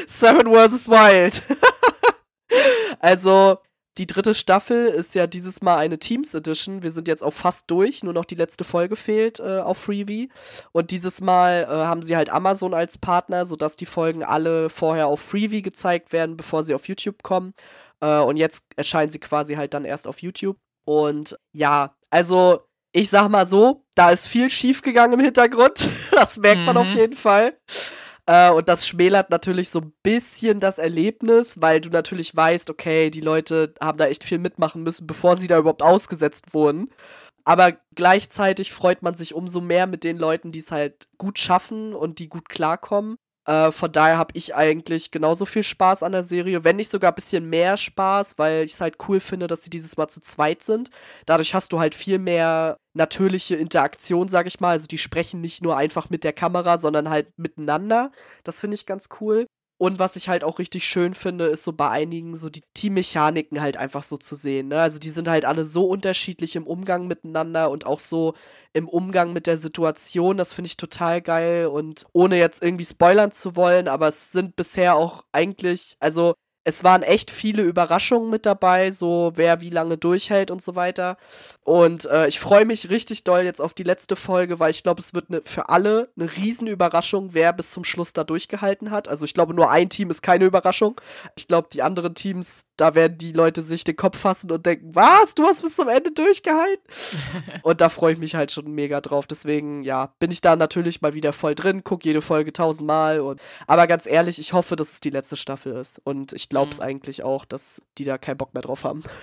Seven vs. Wild. also, die dritte Staffel ist ja dieses Mal eine Teams Edition. Wir sind jetzt auch fast durch, nur noch die letzte Folge fehlt äh, auf Freebie. Und dieses Mal äh, haben sie halt Amazon als Partner, sodass die Folgen alle vorher auf Freebie gezeigt werden, bevor sie auf YouTube kommen. Äh, und jetzt erscheinen sie quasi halt dann erst auf YouTube. Und ja, also ich sag mal so, da ist viel schiefgegangen im Hintergrund. Das merkt man auf Mhm. jeden Fall. Äh, und das schmälert natürlich so ein bisschen das Erlebnis, weil du natürlich weißt, okay, die Leute haben da echt viel mitmachen müssen, bevor sie da überhaupt ausgesetzt wurden. Aber gleichzeitig freut man sich umso mehr mit den Leuten, die es halt gut schaffen und die gut klarkommen. Äh, von daher habe ich eigentlich genauso viel Spaß an der Serie, wenn nicht sogar ein bisschen mehr Spaß, weil ich es halt cool finde, dass sie dieses Mal zu zweit sind. Dadurch hast du halt viel mehr natürliche Interaktion, sag ich mal. Also die sprechen nicht nur einfach mit der Kamera, sondern halt miteinander. Das finde ich ganz cool. Und was ich halt auch richtig schön finde, ist so bei einigen so die Teammechaniken halt einfach so zu sehen. Ne? Also die sind halt alle so unterschiedlich im Umgang miteinander und auch so im Umgang mit der Situation. Das finde ich total geil. Und ohne jetzt irgendwie spoilern zu wollen, aber es sind bisher auch eigentlich, also es waren echt viele Überraschungen mit dabei, so wer wie lange durchhält und so weiter. Und äh, ich freue mich richtig doll jetzt auf die letzte Folge, weil ich glaube, es wird ne, für alle eine riesen Überraschung, wer bis zum Schluss da durchgehalten hat. Also ich glaube, nur ein Team ist keine Überraschung. Ich glaube, die anderen Teams, da werden die Leute sich den Kopf fassen und denken, was, du hast bis zum Ende durchgehalten? und da freue ich mich halt schon mega drauf. Deswegen, ja, bin ich da natürlich mal wieder voll drin, gucke jede Folge tausendmal. Und, aber ganz ehrlich, ich hoffe, dass es die letzte Staffel ist. Und ich glaube es Mhm. eigentlich auch, dass die da keinen Bock mehr drauf haben.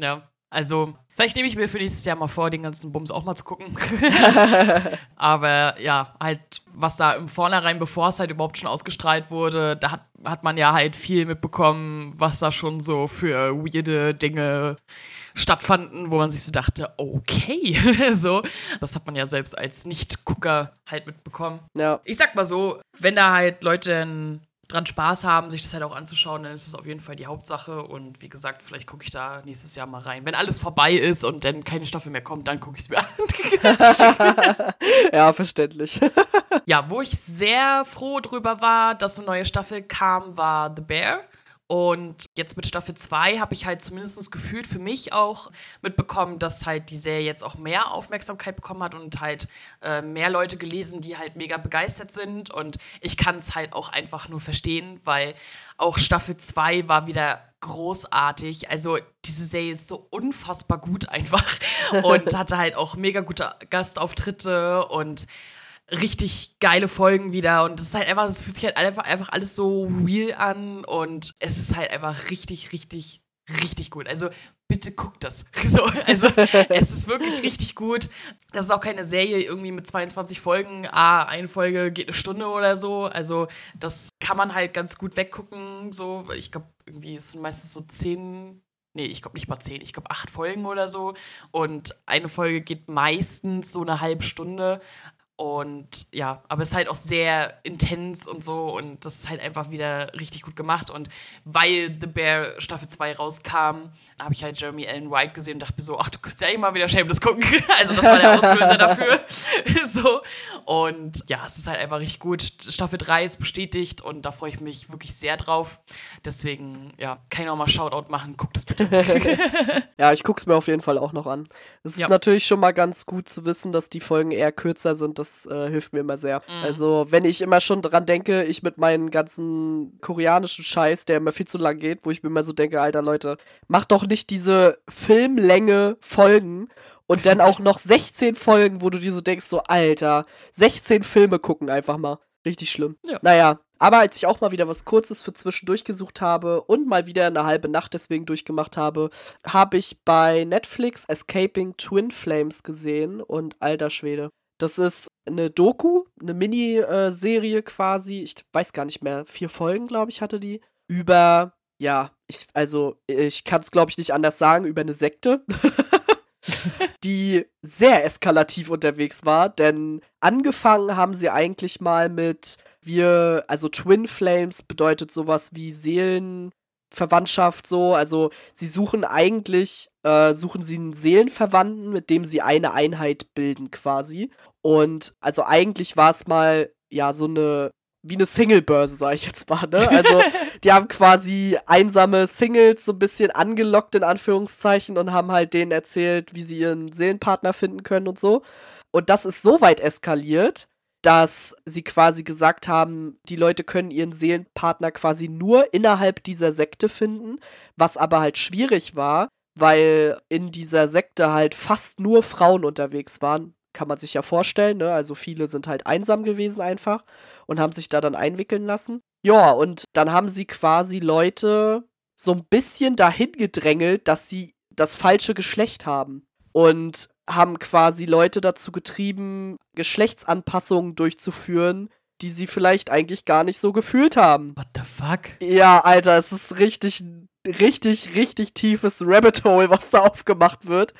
Ja, also vielleicht nehme ich mir für nächstes Jahr mal vor, den ganzen Bums auch mal zu gucken. Aber ja, halt, was da im Vornherein, bevor es halt überhaupt schon ausgestrahlt wurde, da hat, hat man ja halt viel mitbekommen, was da schon so für weirde Dinge stattfanden, wo man sich so dachte, okay, so. Das hat man ja selbst als Nicht-Gucker halt mitbekommen. ja. Ich sag mal so, wenn da halt Leute dran Spaß haben, sich das halt auch anzuschauen, dann ist das auf jeden Fall die Hauptsache. Und wie gesagt, vielleicht gucke ich da nächstes Jahr mal rein. Wenn alles vorbei ist und dann keine Staffel mehr kommt, dann gucke ich es mir an. ja, verständlich. ja, wo ich sehr froh drüber war, dass eine neue Staffel kam, war The Bear. Und jetzt mit Staffel 2 habe ich halt zumindest gefühlt für mich auch mitbekommen, dass halt die Serie jetzt auch mehr Aufmerksamkeit bekommen hat und halt äh, mehr Leute gelesen, die halt mega begeistert sind. Und ich kann es halt auch einfach nur verstehen, weil auch Staffel 2 war wieder großartig. Also diese Serie ist so unfassbar gut einfach und hatte halt auch mega gute Gastauftritte und richtig geile Folgen wieder und das ist halt einfach, es fühlt sich halt einfach, einfach alles so real an und es ist halt einfach richtig, richtig, richtig gut. Also bitte guckt das. So, also es ist wirklich richtig gut. Das ist auch keine Serie irgendwie mit 22 Folgen. Ah, eine Folge geht eine Stunde oder so. Also das kann man halt ganz gut weggucken. So, ich glaube, irgendwie ist es meistens so zehn Nee, ich glaube nicht mal zehn, ich glaube acht Folgen oder so. Und eine Folge geht meistens so eine halbe Stunde. Und ja, aber es ist halt auch sehr intens und so und das ist halt einfach wieder richtig gut gemacht. Und weil The Bear Staffel 2 rauskam, habe ich halt Jeremy Allen White gesehen und dachte mir so, ach, du könntest ja eh mal wieder Shameless gucken. Also das war der Auslöser dafür. so. Und ja, es ist halt einfach richtig gut. Staffel 3 ist bestätigt und da freue ich mich wirklich sehr drauf. Deswegen, ja, kann ich noch mal Shoutout machen. Guckt es bitte. Ja, ich guck's mir auf jeden Fall auch noch an. Es ist Ja. natürlich schon mal ganz gut zu wissen, dass die Folgen eher kürzer sind. Das äh, hilft mir immer sehr. Mhm. Also, wenn ich immer schon dran denke, ich mit meinen ganzen koreanischen Scheiß, der immer viel zu lang geht, wo ich mir immer so denke, alter Leute, mach doch nicht diese Filmlänge Folgen und dann auch noch 16 Folgen, wo du dir so denkst, so, Alter, 16 Filme gucken einfach mal. Richtig schlimm. Ja. Naja, Aber als ich auch mal wieder was Kurzes für zwischendurch gesucht habe und mal wieder eine halbe Nacht deswegen durchgemacht habe, habe ich bei Netflix Escaping Twin Flames gesehen und alter Schwede. Das ist eine Doku, eine Miniserie quasi. Ich weiß gar nicht mehr. Vier Folgen, glaube ich, hatte die. Über, ja, ich, also ich kann es, glaube ich, nicht anders sagen, über eine Sekte. die sehr eskalativ unterwegs war, denn angefangen haben sie eigentlich mal mit wir, also Twin Flames bedeutet sowas wie Seelenverwandtschaft so, also sie suchen eigentlich, äh, suchen sie einen Seelenverwandten, mit dem sie eine Einheit bilden quasi. Und also eigentlich war es mal ja so eine wie eine Single-Börse, sag ich jetzt mal, ne? Also, die haben quasi einsame Singles so ein bisschen angelockt, in Anführungszeichen, und haben halt denen erzählt, wie sie ihren Seelenpartner finden können und so. Und das ist so weit eskaliert, dass sie quasi gesagt haben, die Leute können ihren Seelenpartner quasi nur innerhalb dieser Sekte finden, was aber halt schwierig war, weil in dieser Sekte halt fast nur Frauen unterwegs waren, kann man sich ja vorstellen, ne? Also viele sind halt einsam gewesen einfach und haben sich da dann einwickeln lassen. Ja, und dann haben sie quasi Leute so ein bisschen dahin gedrängelt, dass sie das falsche Geschlecht haben. Und haben quasi Leute dazu getrieben, Geschlechtsanpassungen durchzuführen, die sie vielleicht eigentlich gar nicht so gefühlt haben. What the fuck? Ja, Alter, es ist richtig richtig, richtig tiefes Rabbit Hole, was da aufgemacht wird.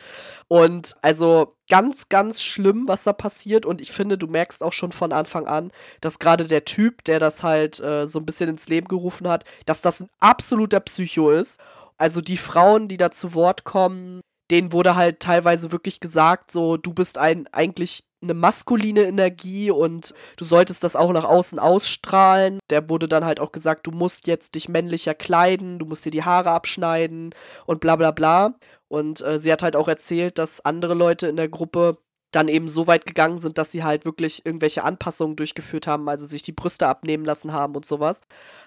Und also ganz, ganz schlimm, was da passiert. Und ich finde, du merkst auch schon von Anfang an, dass gerade der Typ, der das halt äh, so ein bisschen ins Leben gerufen hat, dass das ein absoluter Psycho ist. Also die Frauen, die da zu Wort kommen, denen wurde halt teilweise wirklich gesagt, so, du bist ein eigentlich eine maskuline Energie und du solltest das auch nach außen ausstrahlen. Der wurde dann halt auch gesagt, du musst jetzt dich männlicher kleiden, du musst dir die Haare abschneiden und bla bla bla. Und äh, sie hat halt auch erzählt, dass andere Leute in der Gruppe dann eben so weit gegangen sind, dass sie halt wirklich irgendwelche Anpassungen durchgeführt haben, also sich die Brüste abnehmen lassen haben und sowas.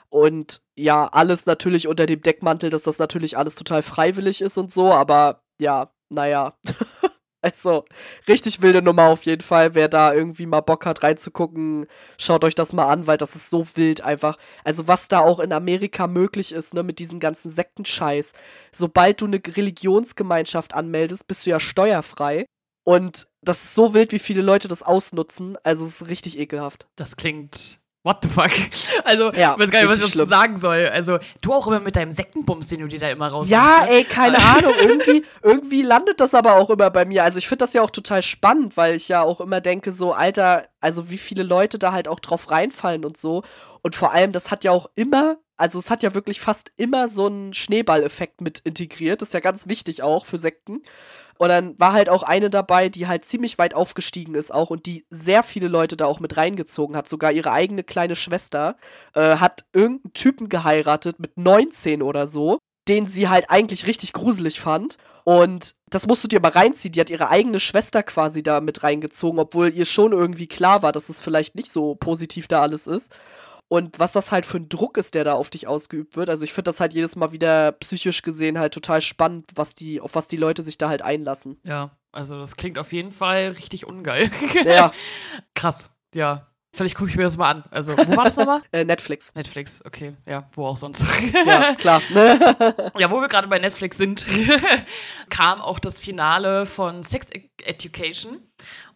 Und ja, alles natürlich unter dem Deckmantel, dass das natürlich alles total freiwillig ist und so, aber ja, naja. Also, richtig wilde Nummer auf jeden Fall. Wer da irgendwie mal Bock hat reinzugucken, schaut euch das mal an, weil das ist so wild einfach. Also, was da auch in Amerika möglich ist, ne, mit diesem ganzen Sektenscheiß. Sobald du eine Religionsgemeinschaft anmeldest, bist du ja steuerfrei. Und das ist so wild, wie viele Leute das ausnutzen. Also, es ist richtig ekelhaft. Das klingt what the fuck? Also, ja, ich weiß gar nicht, was ich dazu sagen soll. Also, du auch immer mit deinem Sektenbums, den du dir da immer raus. Ja, ne? ey, keine Ahnung. Irgendwie, irgendwie landet das aber auch immer bei mir. Also, ich finde das ja auch total spannend, weil ich ja auch immer denke, so, Alter, also wie viele Leute da halt auch drauf reinfallen und so. Und vor allem, das hat ja auch immer also es hat ja wirklich fast immer so einen Schneeballeffekt mit integriert. Das ist ja ganz wichtig auch für Sekten. Und dann war halt auch eine dabei, die halt ziemlich weit aufgestiegen ist auch und die sehr viele Leute da auch mit reingezogen hat. Sogar ihre eigene kleine Schwester äh, hat irgendeinen Typen geheiratet mit 19 oder so, den sie halt eigentlich richtig gruselig fand. Und das musst du dir mal reinziehen. Die hat ihre eigene Schwester quasi da mit reingezogen, obwohl ihr schon irgendwie klar war, dass es vielleicht nicht so positiv da alles ist und was das halt für ein Druck ist, der da auf dich ausgeübt wird. Also ich finde das halt jedes Mal wieder psychisch gesehen halt total spannend, was die, auf was die Leute sich da halt einlassen. Ja, also das klingt auf jeden Fall richtig ungeil. Ja. Krass, ja. Vielleicht gucke ich mir das mal an. Also, wo war das nochmal? äh, Netflix. Netflix, okay. Ja, wo auch sonst. ja, klar. ja, wo wir gerade bei Netflix sind, kam auch das Finale von Sex Education.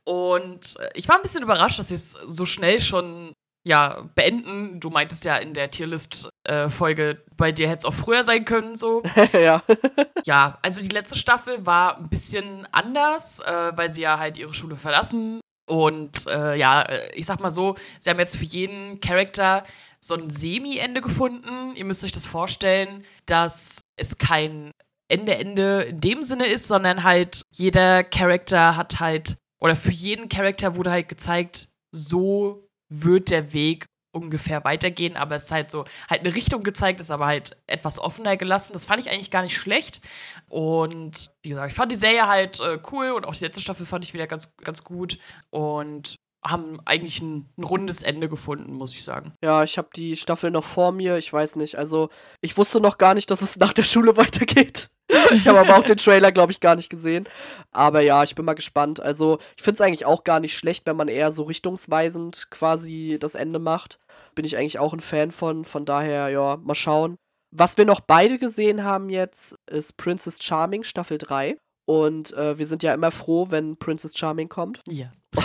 Und äh, ich war ein bisschen überrascht, dass sie es so schnell schon ja, beenden. Du meintest ja in der Tierlist-Folge, äh, bei dir hätte es auch früher sein können, so. ja. ja, also die letzte Staffel war ein bisschen anders, äh, weil sie ja halt ihre Schule verlassen. Und äh, ja, äh, ich sag mal so, sie haben jetzt für jeden Charakter so ein Semi-Ende gefunden. Ihr müsst euch das vorstellen, dass es kein Ende-Ende in dem Sinne ist, sondern halt jeder Charakter hat halt, oder für jeden Charakter wurde halt gezeigt, so wird der Weg ungefähr weitergehen, aber es ist halt so, halt eine Richtung gezeigt, ist aber halt etwas offener gelassen. Das fand ich eigentlich gar nicht schlecht. Und wie gesagt, ich fand die Serie halt äh, cool und auch die letzte Staffel fand ich wieder ganz, ganz gut. Und haben eigentlich ein, ein, rundes Ende gefunden, muss ich sagen. Ja, ich habe die Staffel noch vor mir. Ich weiß nicht. Also, ich wusste noch gar nicht, dass es nach der Schule weitergeht. ich habe aber auch den Trailer, glaube ich, gar nicht gesehen. Aber ja, ich bin mal gespannt. Also, ich finde es eigentlich auch gar nicht schlecht, wenn man eher so richtungsweisend quasi das Ende macht. bin ich eigentlich auch ein Fan von. Von daher, ja, mal schauen. Was wir noch beide gesehen haben jetzt, ist Princess Charming Staffel 3. Und äh, wir sind ja immer froh, wenn Princess Charming kommt. Ja.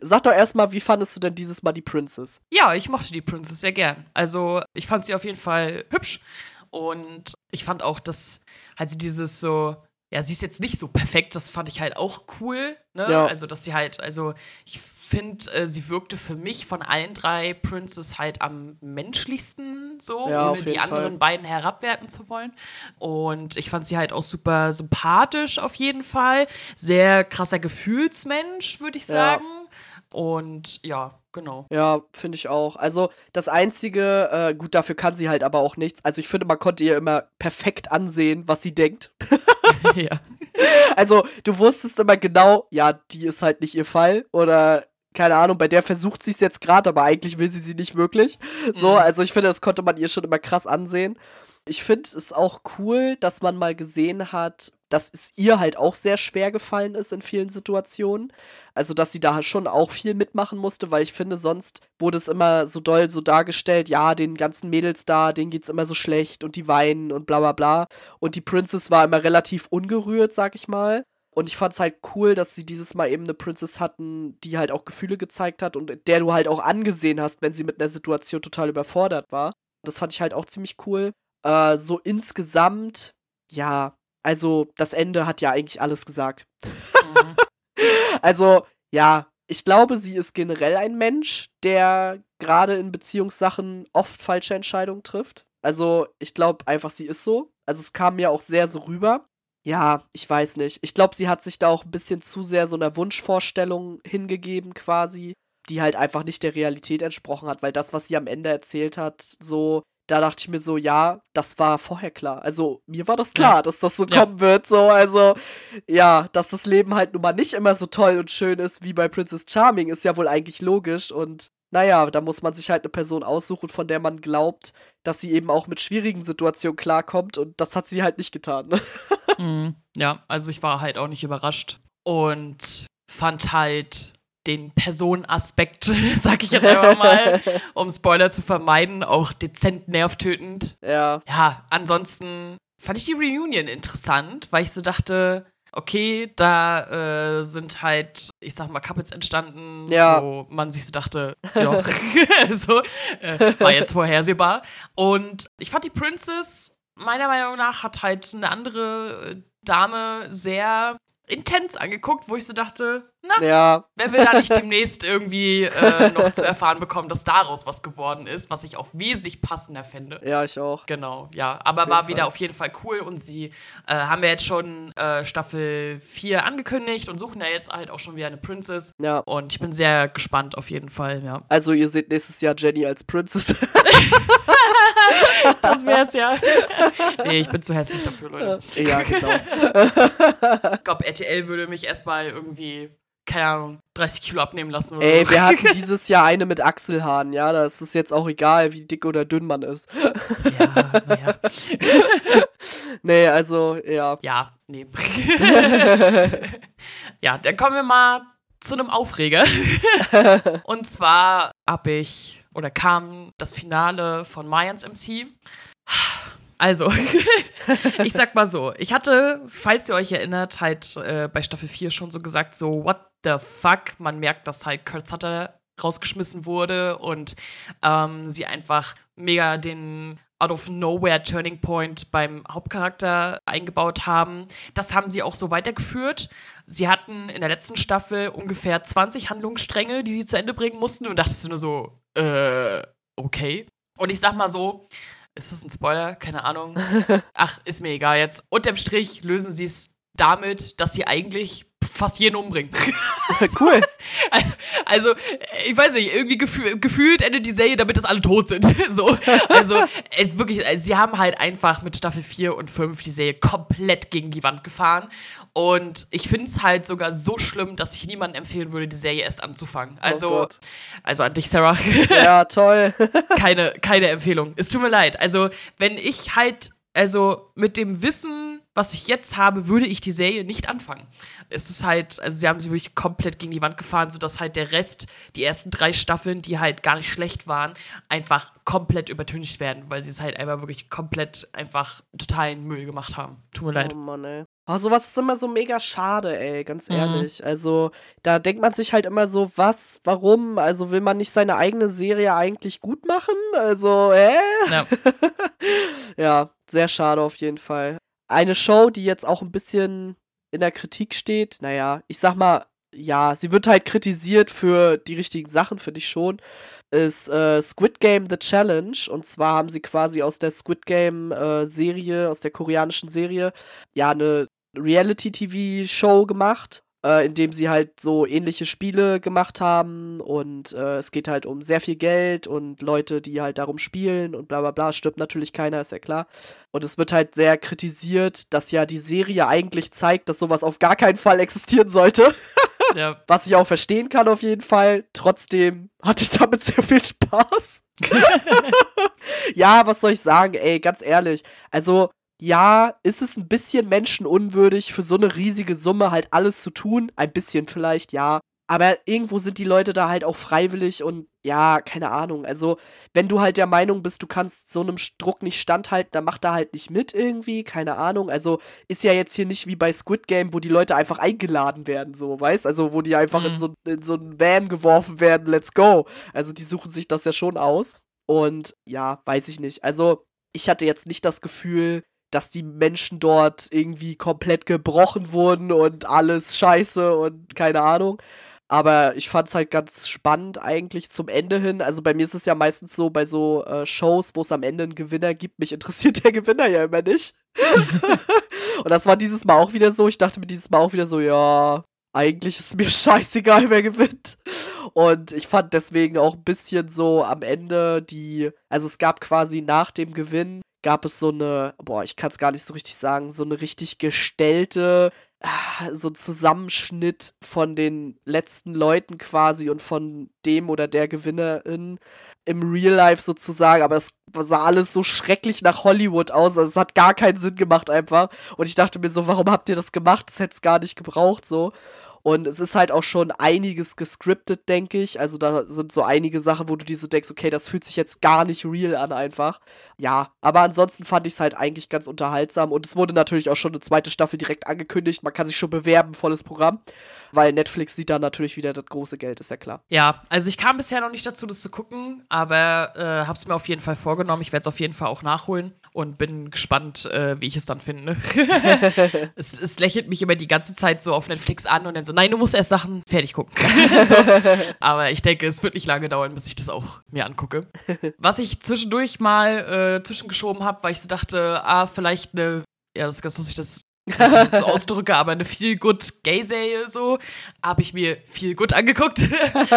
Sag doch erstmal, wie fandest du denn dieses Mal die Princess? Ja, ich mochte die Princess sehr gern. Also, ich fand sie auf jeden Fall hübsch. Und ich fand auch, dass halt sie dieses so, ja, sie ist jetzt nicht so perfekt, das fand ich halt auch cool. Ne? Ja. Also, dass sie halt, also ich finde, äh, sie wirkte für mich von allen drei Princess halt am menschlichsten so, Ja, ohne die jeden Fall. anderen beiden herabwerten zu wollen. Und ich fand sie halt auch super sympathisch auf jeden Fall. Sehr krasser Gefühlsmensch, würde ich Ja. sagen. Und ja, genau. Ja, finde ich auch. Also das Einzige, äh, gut, dafür kann sie halt aber auch nichts. Also ich finde, man konnte ihr immer perfekt ansehen, was sie denkt. ja. Also du wusstest immer genau, ja, die ist halt nicht ihr Fall. Oder keine Ahnung, bei der versucht sie es jetzt gerade, aber eigentlich will sie sie nicht wirklich. So, Mhm. also ich finde, das konnte man ihr schon immer krass ansehen. Ich finde es auch cool, dass man mal gesehen hat, dass es ihr halt auch sehr schwer gefallen ist in vielen Situationen. Also, dass sie da schon auch viel mitmachen musste, weil ich finde, sonst wurde es immer so doll so dargestellt, ja, den ganzen Mädels da, denen geht's immer so schlecht und die weinen und bla bla bla. Und die Princess war immer relativ ungerührt, sag ich mal. Und ich fand's halt cool, dass sie dieses Mal eben eine Princess hatten, die halt auch Gefühle gezeigt hat und der du halt auch angesehen hast, wenn sie mit einer Situation total überfordert war. Das fand ich halt auch ziemlich cool. Äh, so insgesamt, ja, also das Ende hat ja eigentlich alles gesagt. Mhm. Also, ja, ich glaube, sie ist generell ein Mensch, der gerade in Beziehungssachen oft falsche Entscheidungen trifft. Also, ich glaube einfach, sie ist so. Also, es kam mir auch sehr so rüber. Ja, ich weiß nicht. Ich glaube, sie hat sich da auch ein bisschen zu sehr so einer Wunschvorstellung hingegeben, quasi, die halt einfach nicht der Realität entsprochen hat, weil das, was sie am Ende erzählt hat, so, da dachte ich mir so, ja, das war vorher klar. Also, mir war das klar, Ja. dass das so Ja. kommen wird, so, also, ja, dass das Leben halt nun mal nicht immer so toll und schön ist wie bei Princess Charming, ist ja wohl eigentlich logisch und naja, da muss man sich halt eine Person aussuchen, von der man glaubt, dass sie eben auch mit schwierigen Situationen klarkommt und das hat sie halt nicht getan. Mhm. Ja, also ich war halt auch nicht überrascht und fand halt den Personenaspekt, sag ich jetzt einfach mal, um Spoiler zu vermeiden, auch dezent nervtötend. ja, Ja, ansonsten fand ich die Reunion interessant, weil ich so dachte, okay, da äh, sind halt, ich sag mal, Couples entstanden, Ja. wo man sich so dachte, ja, so, äh, war jetzt vorhersehbar. Und ich fand die Princess, meiner Meinung nach, hat halt eine andere äh, Dame sehr intens angeguckt, wo ich so dachte, na, ja, Wer will da nicht demnächst irgendwie äh, noch zu erfahren bekommen, dass daraus was geworden ist, was ich auch wesentlich passender fände. ja, ich auch. Genau, ja. Aber Auf war wieder Fall. auf jeden Fall cool und sie äh, haben ja jetzt schon äh, Staffel 4 angekündigt und suchen ja jetzt halt auch schon wieder eine Princess. Ja. Und ich bin sehr gespannt auf jeden Fall, ja. Also, ihr seht nächstes Jahr Jenny als Princess. Das wär's ja. nee, ich bin zu hässlich dafür, Leute. ja, genau. Ich glaube, RTL würde mich erstmal irgendwie, keine Ahnung, 30 Kilo abnehmen lassen oder Ey, wir hatten dieses Jahr eine mit Achselhaaren, ja, da ist es jetzt auch egal, wie dick oder dünn man ist. Ja, naja. Nee, also, ja. Ja, nee. ja, dann kommen wir mal zu einem Aufreger. Und zwar habe ich oder kam das Finale von Mayans MC. Also, ich sag mal so, ich hatte, falls ihr euch erinnert, halt äh, bei Staffel 4 schon so gesagt, so, what the fuck? Man merkt, dass halt Kurt Sutter rausgeschmissen wurde und ähm, sie einfach mega den out of nowhere Turning Point beim Hauptcharakter eingebaut haben. Das haben sie auch so weitergeführt. Sie hatten in der letzten Staffel ungefähr 20 Handlungsstränge, die sie zu Ende bringen mussten und dachtest du nur so, äh, okay. Und ich sag mal so, ist das ein Spoiler? Keine Ahnung. Ach, ist mir egal jetzt. Unterm Strich lösen sie es damit, dass sie eigentlich fast jeden umbringen. cool. Also, also, ich weiß nicht, irgendwie gefü gefühlt endet die Serie damit, dass alle tot sind. so. Also, es, wirklich, sie haben halt einfach mit Staffel 4 und 5 die Serie komplett gegen die Wand gefahren. Und ich finde es halt sogar so schlimm, dass ich niemandem empfehlen würde, die Serie erst anzufangen. Also, oh also an dich, Sarah. Ja, toll. keine, keine Empfehlung. Es tut mir leid. Also, wenn ich halt, also mit dem Wissen, was ich jetzt habe, würde ich die Serie nicht anfangen. Es ist halt, also sie haben sie wirklich komplett gegen die Wand gefahren, sodass halt der Rest, die ersten drei Staffeln, die halt gar nicht schlecht waren, einfach komplett übertüncht werden, weil sie es halt einfach wirklich komplett einfach totalen Müll gemacht haben. Tut mir leid. Oh Mann, ey. Oh, sowas ist immer so mega schade, ey, ganz mhm. ehrlich. Also, da denkt man sich halt immer so, was, warum? Also, will man nicht seine eigene Serie eigentlich gut machen? Also, äh? Ja. ja, sehr schade auf jeden Fall. Eine Show, die jetzt auch ein bisschen in der Kritik steht, naja, ich sag mal, ja, sie wird halt kritisiert für die richtigen Sachen, finde ich schon, ist äh, Squid Game The Challenge. Und zwar haben sie quasi aus der Squid Game äh, Serie, aus der koreanischen Serie, ja, eine Reality-TV-Show gemacht äh, in dem sie halt so ähnliche Spiele gemacht haben und äh, es geht halt um sehr viel Geld und Leute, die halt darum spielen und bla bla bla, stirbt natürlich keiner, ist ja klar. Und es wird halt sehr kritisiert, dass ja die Serie eigentlich zeigt, dass sowas auf gar keinen Fall existieren sollte. ja. Was ich auch verstehen kann auf jeden Fall. Trotzdem hatte ich damit sehr viel Spaß. ja, was soll ich sagen, ey, ganz ehrlich. Also, ja, ist es ein bisschen menschenunwürdig, für so eine riesige Summe halt alles zu tun. Ein bisschen vielleicht, ja. Aber irgendwo sind die Leute da halt auch freiwillig und ja, keine Ahnung. Also, wenn du halt der Meinung bist, du kannst so einem Druck nicht standhalten, dann mach da halt nicht mit irgendwie, keine Ahnung. Also, ist ja jetzt hier nicht wie bei Squid Game, wo die Leute einfach eingeladen werden, so, weißt? Also, wo die einfach mhm. in, so, in so einen Van geworfen werden, let's go. Also, die suchen sich das ja schon aus. Und ja, weiß ich nicht. Also, ich hatte jetzt nicht das Gefühl, dass die Menschen dort irgendwie komplett gebrochen wurden und alles scheiße und keine Ahnung. Aber ich fand es halt ganz spannend eigentlich zum Ende hin. Also bei mir ist es ja meistens so bei so äh, Shows, wo es am Ende einen Gewinner gibt. Mich interessiert der Gewinner ja immer nicht. und das war dieses Mal auch wieder so. Ich dachte mir dieses Mal auch wieder so, ja, eigentlich ist mir scheißegal, wer gewinnt. Und ich fand deswegen auch ein bisschen so am Ende die, also es gab quasi nach dem Gewinn gab es so eine, boah, ich kann es gar nicht so richtig sagen, so eine richtig gestellte, ah, so ein Zusammenschnitt von den letzten Leuten quasi und von dem oder der Gewinnerin im Real Life sozusagen, aber es sah alles so schrecklich nach Hollywood aus, also es hat gar keinen Sinn gemacht einfach. Und ich dachte mir so, warum habt ihr das gemacht? Das hätte es gar nicht gebraucht so und es ist halt auch schon einiges gescriptet, denke ich. Also da sind so einige Sachen, wo du dir so denkst, okay, das fühlt sich jetzt gar nicht real an einfach. Ja, aber ansonsten fand ich es halt eigentlich ganz unterhaltsam. Und es wurde natürlich auch schon eine zweite Staffel direkt angekündigt. Man kann sich schon bewerben, volles Programm. Weil Netflix sieht da natürlich wieder das große Geld, ist ja klar. Ja, also ich kam bisher noch nicht dazu, das zu gucken, aber äh, hab's mir auf jeden Fall vorgenommen. Ich werde es auf jeden Fall auch nachholen und bin gespannt, äh, wie ich es dann finde. es, es, lächelt mich immer die ganze Zeit so auf Netflix an und dann so, nein, du musst erst Sachen fertig gucken. so. Aber ich denke, es wird nicht lange dauern, bis ich das auch mir angucke. Was ich zwischendurch mal äh, zwischengeschoben habe, weil ich so dachte, ah, vielleicht eine, ja, das ist ganz lustig, das dass ich so ausdrücke, aber eine viel good Gay-Serie so, habe ich mir viel gut angeguckt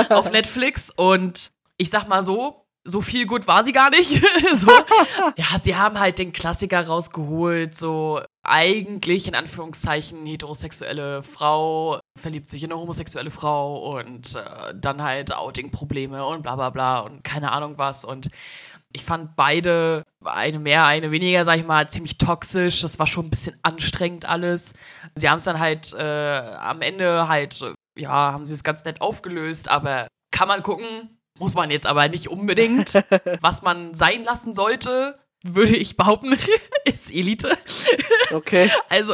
auf Netflix und ich sag mal so, so viel gut war sie gar nicht. so. Ja, sie haben halt den Klassiker rausgeholt, so eigentlich in Anführungszeichen heterosexuelle Frau verliebt sich in eine homosexuelle Frau und äh, dann halt Outing-Probleme und bla bla bla und keine Ahnung was. Und ich fand beide, eine mehr, eine weniger, sag ich mal, ziemlich toxisch. Das war schon ein bisschen anstrengend alles. Sie haben es dann halt äh, am Ende halt, ja, haben sie es ganz nett aufgelöst, aber kann man gucken, muss man jetzt aber nicht unbedingt. Was man sein lassen sollte, würde ich behaupten, ist Elite. Okay. Also,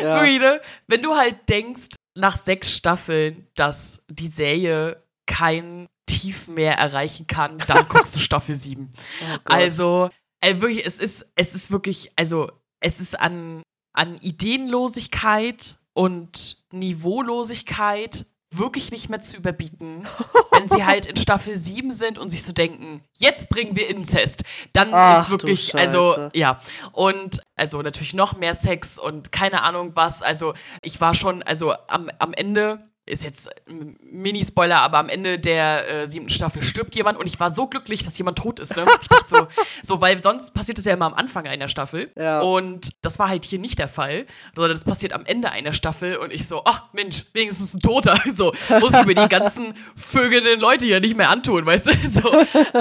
ja. wirklich, ne? wenn du halt denkst, nach sechs Staffeln, dass die Serie kein Tief mehr erreichen kann, dann guckst du Staffel 7. Oh also, äh, wirklich, es ist, es ist wirklich, also, es ist an, an Ideenlosigkeit und Niveaulosigkeit wirklich nicht mehr zu überbieten, wenn sie halt in Staffel 7 sind und sich so denken, jetzt bringen wir Inzest. Dann Ach, ist wirklich, also, ja. Und also natürlich noch mehr Sex und keine Ahnung was. Also, ich war schon, also am, am Ende ist jetzt ein Mini-Spoiler, aber am Ende der äh, siebten Staffel stirbt jemand und ich war so glücklich, dass jemand tot ist. Ne? Ich dachte so, so, weil sonst passiert das ja immer am Anfang einer Staffel. Ja. Und das war halt hier nicht der Fall, sondern das passiert am Ende einer Staffel und ich so, ach Mensch, wenigstens ein Toter. So, muss ich mir die ganzen vögelnden Leute hier nicht mehr antun, weißt du? So,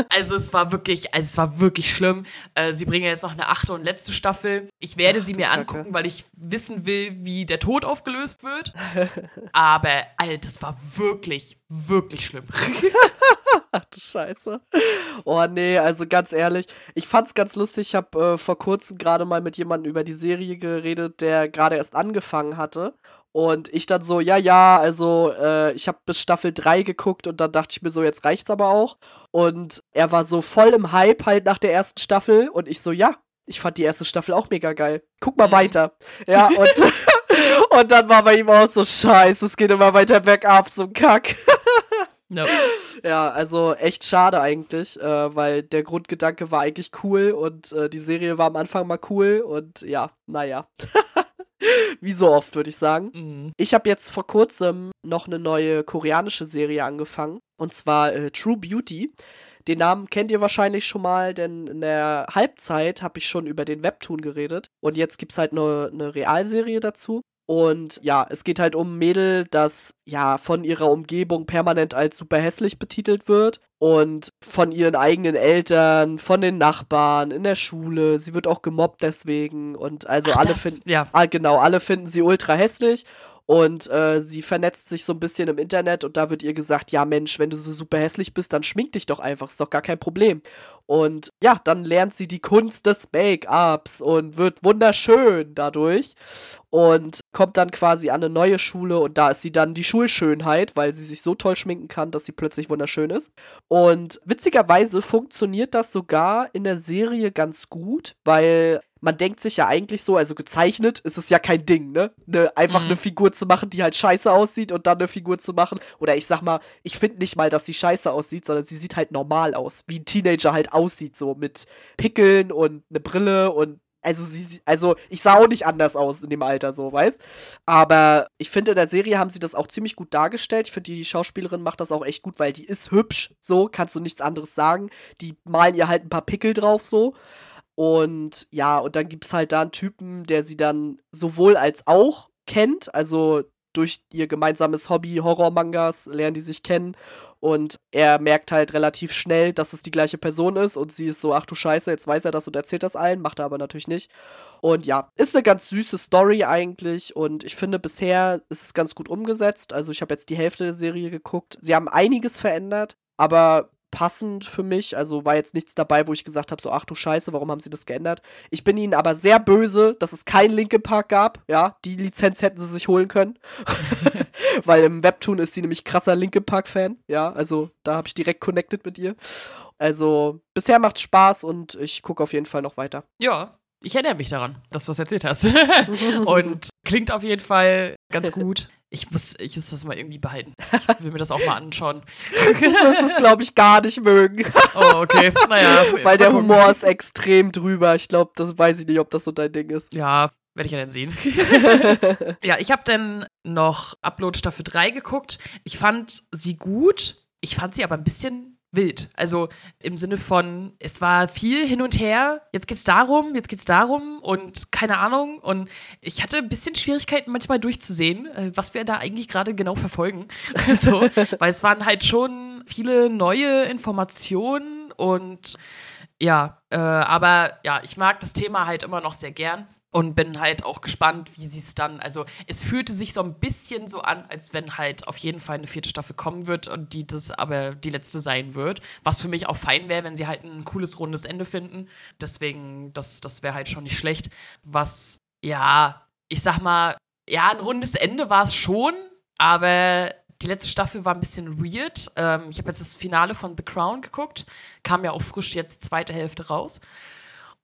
also es war wirklich, also es war wirklich schlimm. Äh, sie bringen jetzt noch eine achte und letzte Staffel Ich werde Ach, sie mir Kacke. angucken, weil ich wissen will, wie der Tod aufgelöst wird. Aber, Alter, das war wirklich, wirklich schlimm. Ach du Scheiße. Oh nee, also ganz ehrlich, ich fand's ganz lustig. Ich habe äh, vor kurzem gerade mal mit jemandem über die Serie geredet, der gerade erst angefangen hatte. Und ich dann so, ja, ja, also äh, ich habe bis Staffel 3 geguckt und dann dachte ich mir so, jetzt reicht's aber auch. Und er war so voll im Hype halt nach der ersten Staffel und ich so, ja, ich fand die erste Staffel auch mega geil. Guck mal Mhm. weiter. Ja, und, und dann war bei ihm auch so, scheiße, es geht immer weiter bergab, so ein Kack. Ja. Ja, also echt schade eigentlich, äh, weil der Grundgedanke war eigentlich cool und äh, die Serie war am Anfang mal cool und ja, naja. Wie so oft, würde ich sagen. Mhm. Ich habe jetzt vor kurzem noch eine neue koreanische Serie angefangen und zwar äh, True Beauty. Den Namen kennt ihr wahrscheinlich schon mal, denn in der Halbzeit habe ich schon über den Webtoon geredet und jetzt gibt es halt eine, eine Realserie dazu. Und ja, es geht halt um ein Mädel, das ja von ihrer Umgebung permanent als super hässlich betitelt wird und von ihren eigenen Eltern, von den Nachbarn, in der Schule. Sie wird auch gemobbt deswegen und also Ach, alle finden Ja. Ah, genau, alle finden sie ultra hässlich und äh, sie vernetzt sich so ein bisschen im Internet und da wird ihr gesagt, ja Mensch, wenn du so super hässlich bist, dann schmink dich doch einfach, ist doch gar kein Problem. Und ja, dann lernt sie die Kunst des Make-ups und wird wunderschön dadurch und kommt dann quasi an eine neue Schule und da ist sie dann die Schulschönheit, weil sie sich so toll schminken kann, dass sie plötzlich wunderschön ist. Und witzigerweise funktioniert das sogar in der Serie ganz gut, weil man denkt sich ja eigentlich so, also gezeichnet ist es ja kein Ding, ne? ne einfach Mhm. eine Figur zu machen, die halt scheiße aussieht und dann eine Figur zu machen. Oder ich sag mal, ich finde nicht mal, dass sie scheiße aussieht, sondern sie sieht halt normal aus, wie ein Teenager halt aussieht, so mit Pickeln und eine Brille und also sie, also ich sah auch nicht anders aus in dem Alter, so, weißt? Aber ich finde, in der Serie haben sie das auch ziemlich gut dargestellt. Ich finde, die Schauspielerin macht das auch echt gut, weil die ist hübsch, so, kannst du nichts anderes sagen. Die malen ihr halt ein paar Pickel drauf, so. Und ja, und dann gibt es halt da einen Typen, der sie dann sowohl als auch kennt, also durch ihr gemeinsames Hobby Horrormangas lernen die sich kennen und er merkt halt relativ schnell, dass es die gleiche Person ist und sie ist so, ach du Scheiße, jetzt weiß er das und erzählt das allen, macht er aber natürlich nicht. Und ja, ist eine ganz süße Story eigentlich und ich finde bisher ist es ganz gut umgesetzt. Also ich habe jetzt die Hälfte der Serie geguckt. Sie haben einiges verändert, aber passend für mich. Also war jetzt nichts dabei, wo ich gesagt habe, so ach du Scheiße, warum haben sie das geändert? Ich bin ihnen aber sehr böse, dass es kein Linkin Park gab. Ja, die Lizenz hätten sie sich holen können. Weil im Webtoon ist sie nämlich krasser Linkin Park Fan. Ja, also da habe ich direkt connected mit ihr. Also bisher macht Spaß und ich gucke auf jeden Fall noch weiter. Ja, ich erinnere mich daran, dass du das erzählt hast. Und klingt auf jeden Fall ganz gut. Ich muss, ich muss das mal irgendwie behalten. Ich will mir das auch mal anschauen. Du wirst es, glaube ich, gar nicht mögen. Oh, okay. Naja. Weil der. Humor ist extrem drüber. Ich glaube, das weiß ich nicht, ob das so dein Ding ist. Ja, werde ich ja dann sehen. ja, ich habe dann noch Upload Staffel 3 geguckt. Ich fand sie gut. Ich fand sie aber ein bisschen wild. Also im Sinne von, es war viel hin und her. Jetzt geht's darum, jetzt geht's darum und keine Ahnung. Und ich hatte ein bisschen Schwierigkeiten manchmal durchzusehen, äh, was wir da eigentlich gerade genau verfolgen. so, weil es waren halt schon viele neue Informationen und ja, äh, aber ja, ich mag das Thema halt immer noch sehr gern und bin halt auch gespannt, wie sie es dann, also es fühlte sich so ein bisschen so an, als wenn halt auf jeden Fall eine vierte Staffel kommen wird und die das aber die letzte sein wird, was für mich auch fein wäre, wenn sie halt ein cooles rundes Ende finden. Deswegen, das, das wäre halt schon nicht schlecht. Was, ja, ich sag mal, ja, ein rundes Ende war es schon, aber die letzte Staffel war ein bisschen weird. Ähm, ich habe jetzt das Finale von The Crown geguckt, kam ja auch frisch jetzt die zweite Hälfte raus.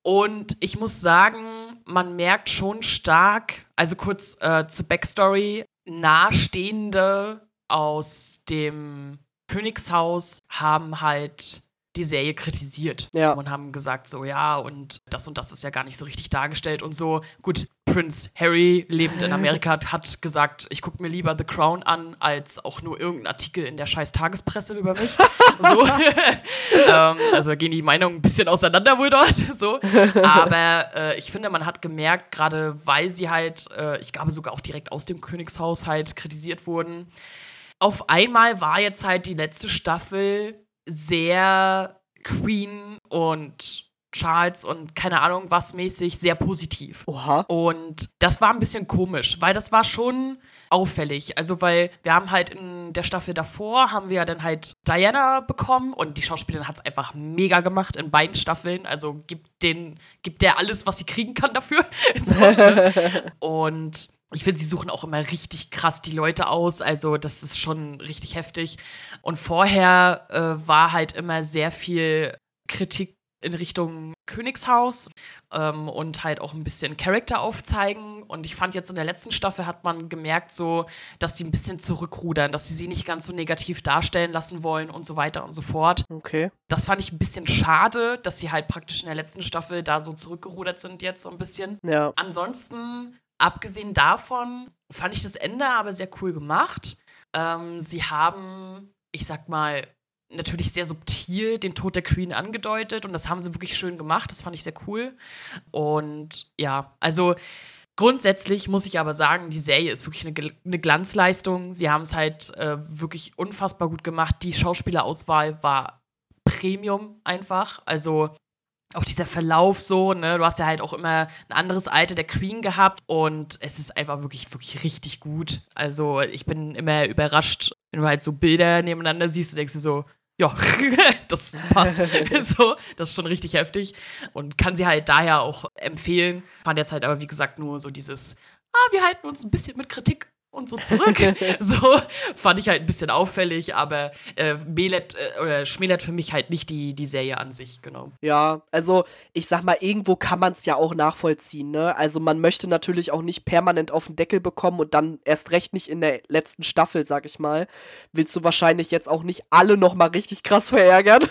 Und ich muss sagen, man merkt schon stark, also kurz äh, zur Backstory, Nahestehende aus dem Königshaus haben halt die Serie kritisiert Ja. und haben gesagt, so ja, und das und das ist ja gar nicht so richtig dargestellt und so. Gut, Prince Harry, lebend in Amerika, hat- gesagt, ich gucke mir lieber The Crown an, als auch nur irgendeinen Artikel in der scheiß Tagespresse über mich. so. ähm, also da gehen die Meinungen ein bisschen auseinander wohl dort. so. Aber äh, ich finde, man hat gemerkt, gerade weil sie halt, äh, ich glaube sogar auch direkt aus dem Königshaus halt kritisiert wurden, auf einmal war jetzt halt die letzte Staffel sehr Queen und Charts und keine Ahnung was mäßig sehr positiv. Oha. Und das war ein bisschen komisch, weil das war schon auffällig. Also, weil wir haben halt in der Staffel davor, haben wir ja dann halt Diana bekommen und die Schauspielerin hat es einfach mega gemacht in beiden Staffeln. Also gibt den, gibt der alles, was sie kriegen kann dafür. so, ne? Und ich finde, sie suchen auch immer richtig krass die Leute aus. Also, das ist schon richtig heftig. Und vorher äh, war halt immer sehr viel Kritik in Richtung Königshaus ähm, und halt auch ein bisschen Charakter aufzeigen. Und ich fand jetzt in der letzten Staffel hat man gemerkt, so, dass sie ein bisschen zurückrudern, dass sie sie nicht ganz so negativ darstellen lassen wollen und so weiter und so fort. Okay. Das fand ich ein bisschen schade, dass sie halt praktisch in der letzten Staffel da so zurückgerudert sind jetzt so ein bisschen. Ja. Ansonsten, abgesehen davon, fand ich das Ende aber sehr cool gemacht. Ähm, sie haben, ich sag mal, natürlich sehr subtil den Tod der Queen angedeutet und das haben sie wirklich schön gemacht. Das fand ich sehr cool. Und ja, also grundsätzlich muss ich aber sagen, die Serie ist wirklich eine, eine Glanzleistung. Sie haben es halt äh, wirklich unfassbar gut gemacht. Die Schauspielerauswahl war Premium einfach. Also auch dieser Verlauf so, ne, du hast ja halt auch immer ein anderes Alter der Queen gehabt und es ist einfach wirklich, wirklich richtig gut. Also ich bin immer überrascht, wenn du halt so Bilder nebeneinander siehst, denkst du so, ja, das passt. so, das ist schon richtig heftig. Und kann sie halt daher auch empfehlen. Fand jetzt halt aber, wie gesagt, nur so dieses, ah, wir halten uns ein bisschen mit Kritik und so zurück. so fand ich halt ein bisschen auffällig, aber äh, Melet, äh, oder schmälert für mich halt nicht die, die Serie an sich, genau. Ja, also ich sag mal, irgendwo kann man es ja auch nachvollziehen, ne? Also man möchte natürlich auch nicht permanent auf den Deckel bekommen und dann erst recht nicht in der letzten Staffel, sag ich mal. Willst du wahrscheinlich jetzt auch nicht alle nochmal richtig krass verärgern.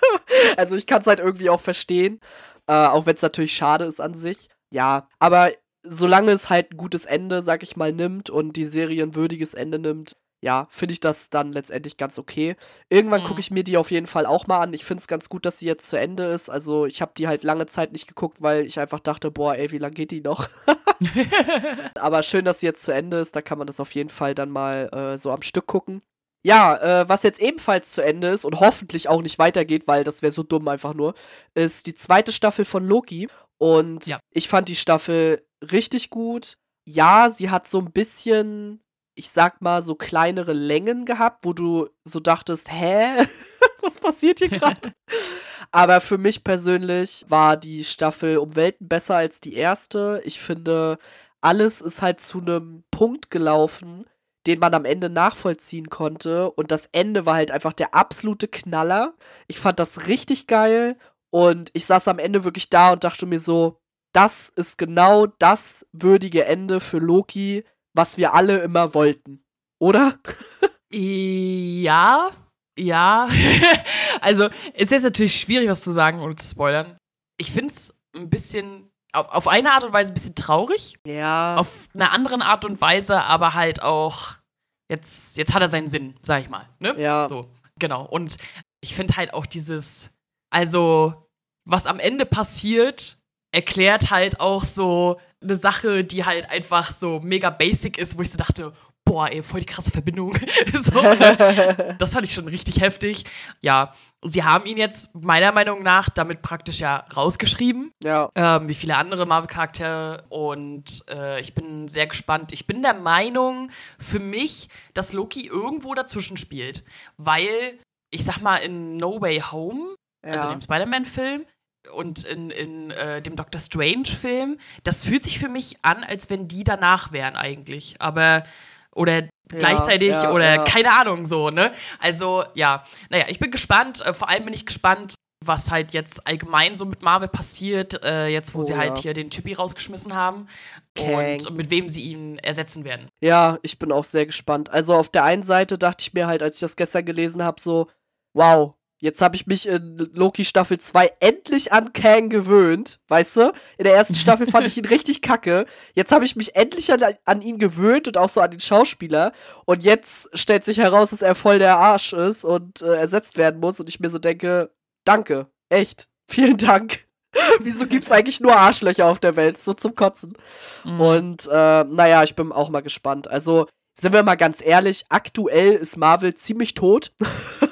also ich kann es halt irgendwie auch verstehen. Äh, auch wenn es natürlich schade ist an sich. Ja, aber solange es halt ein gutes Ende, sag ich mal, nimmt und die Serie ein würdiges Ende nimmt, ja, finde ich das dann letztendlich ganz okay. Irgendwann mhm. gucke ich mir die auf jeden Fall auch mal an. Ich finde es ganz gut, dass sie jetzt zu Ende ist. Also ich habe die halt lange Zeit nicht geguckt, weil ich einfach dachte, boah, ey, wie lange geht die noch? Aber schön, dass sie jetzt zu Ende ist. Da kann man das auf jeden Fall dann mal äh, so am Stück gucken. Ja, äh, was jetzt ebenfalls zu Ende ist und hoffentlich auch nicht weitergeht, weil das wäre so dumm einfach nur, ist die zweite Staffel von Loki. Und ja. ich fand die Staffel richtig gut. Ja, sie hat so ein bisschen, ich sag mal, so kleinere Längen gehabt, wo du so dachtest, hä? Was passiert hier gerade? Aber für mich persönlich war die Staffel um Welten besser als die erste. Ich finde, alles ist halt zu einem Punkt gelaufen, den man am Ende nachvollziehen konnte. Und das Ende war halt einfach der absolute Knaller. Ich fand das richtig geil. Und ich saß am Ende wirklich da und dachte mir so, das ist genau das würdige Ende für Loki, was wir alle immer wollten. Oder? ja, ja. also, es ist natürlich schwierig, was zu sagen ohne zu spoilern. Ich finde es ein bisschen, auf, auf eine Art und Weise ein bisschen traurig. Ja. Auf eine andere Art und Weise, aber halt auch, jetzt, jetzt hat er seinen Sinn, sag ich mal. Ne? Ja. So, genau. Und ich finde halt auch dieses, also, was am Ende passiert, erklärt halt auch so eine Sache, die halt einfach so mega basic ist, wo ich so dachte, boah, ey, voll die krasse Verbindung. so, ne? das fand ich schon richtig heftig. Ja, sie haben ihn jetzt meiner Meinung nach damit praktisch ja rausgeschrieben. Ja. Ähm, wie viele andere Marvel-Charaktere. Und äh, ich bin sehr gespannt. Ich bin der Meinung für mich, dass Loki irgendwo dazwischen spielt. Weil, ich sag mal, in No Way Home, also ja. also dem Spider-Man-Film, und in, in äh, dem Doctor Strange-Film, das fühlt sich für mich an, als wenn die danach wären eigentlich. Aber, oder gleichzeitig ja, oder ja. keine Ahnung so, ne? Also, ja. Naja, ich bin gespannt. Äh, vor allem bin ich gespannt, was halt jetzt allgemein so mit Marvel passiert, äh, jetzt wo oh, sie halt hier den Chippy rausgeschmissen haben Kang. und mit wem sie ihn ersetzen werden. Ja, ich bin auch sehr gespannt. Also auf der einen Seite dachte ich mir halt, als ich das gestern gelesen habe, so, wow, Jetzt habe ich mich in Loki Staffel 2 endlich an Kang gewöhnt, weißt du? In der ersten Staffel fand ich ihn richtig kacke. Jetzt habe ich mich endlich an, an, ihn gewöhnt und auch so an den Schauspieler. Und jetzt stellt sich heraus, dass er voll der Arsch ist und äh, ersetzt werden muss. Und ich mir so denke, danke, echt, vielen Dank. Wieso gibt es eigentlich nur Arschlöcher auf der Welt? So zum Kotzen. Mhm. Und äh, naja, ich bin auch mal gespannt. Also, sind wir mal ganz ehrlich, aktuell ist Marvel ziemlich tot.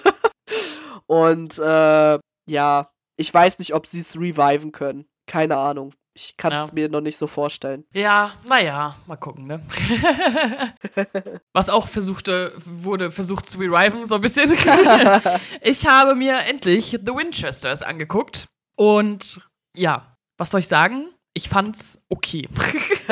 Und äh, ja, ich weiß nicht, ob sie es reviven können. Keine Ahnung. Ich kann es Ja. mir noch nicht so vorstellen. Ja, naja, mal gucken, ne? Was auch versuchte, wurde versucht zu reviven, so ein bisschen. ich habe mir endlich The Winchesters angeguckt. Und ja, was soll ich sagen? Ich fand's okay.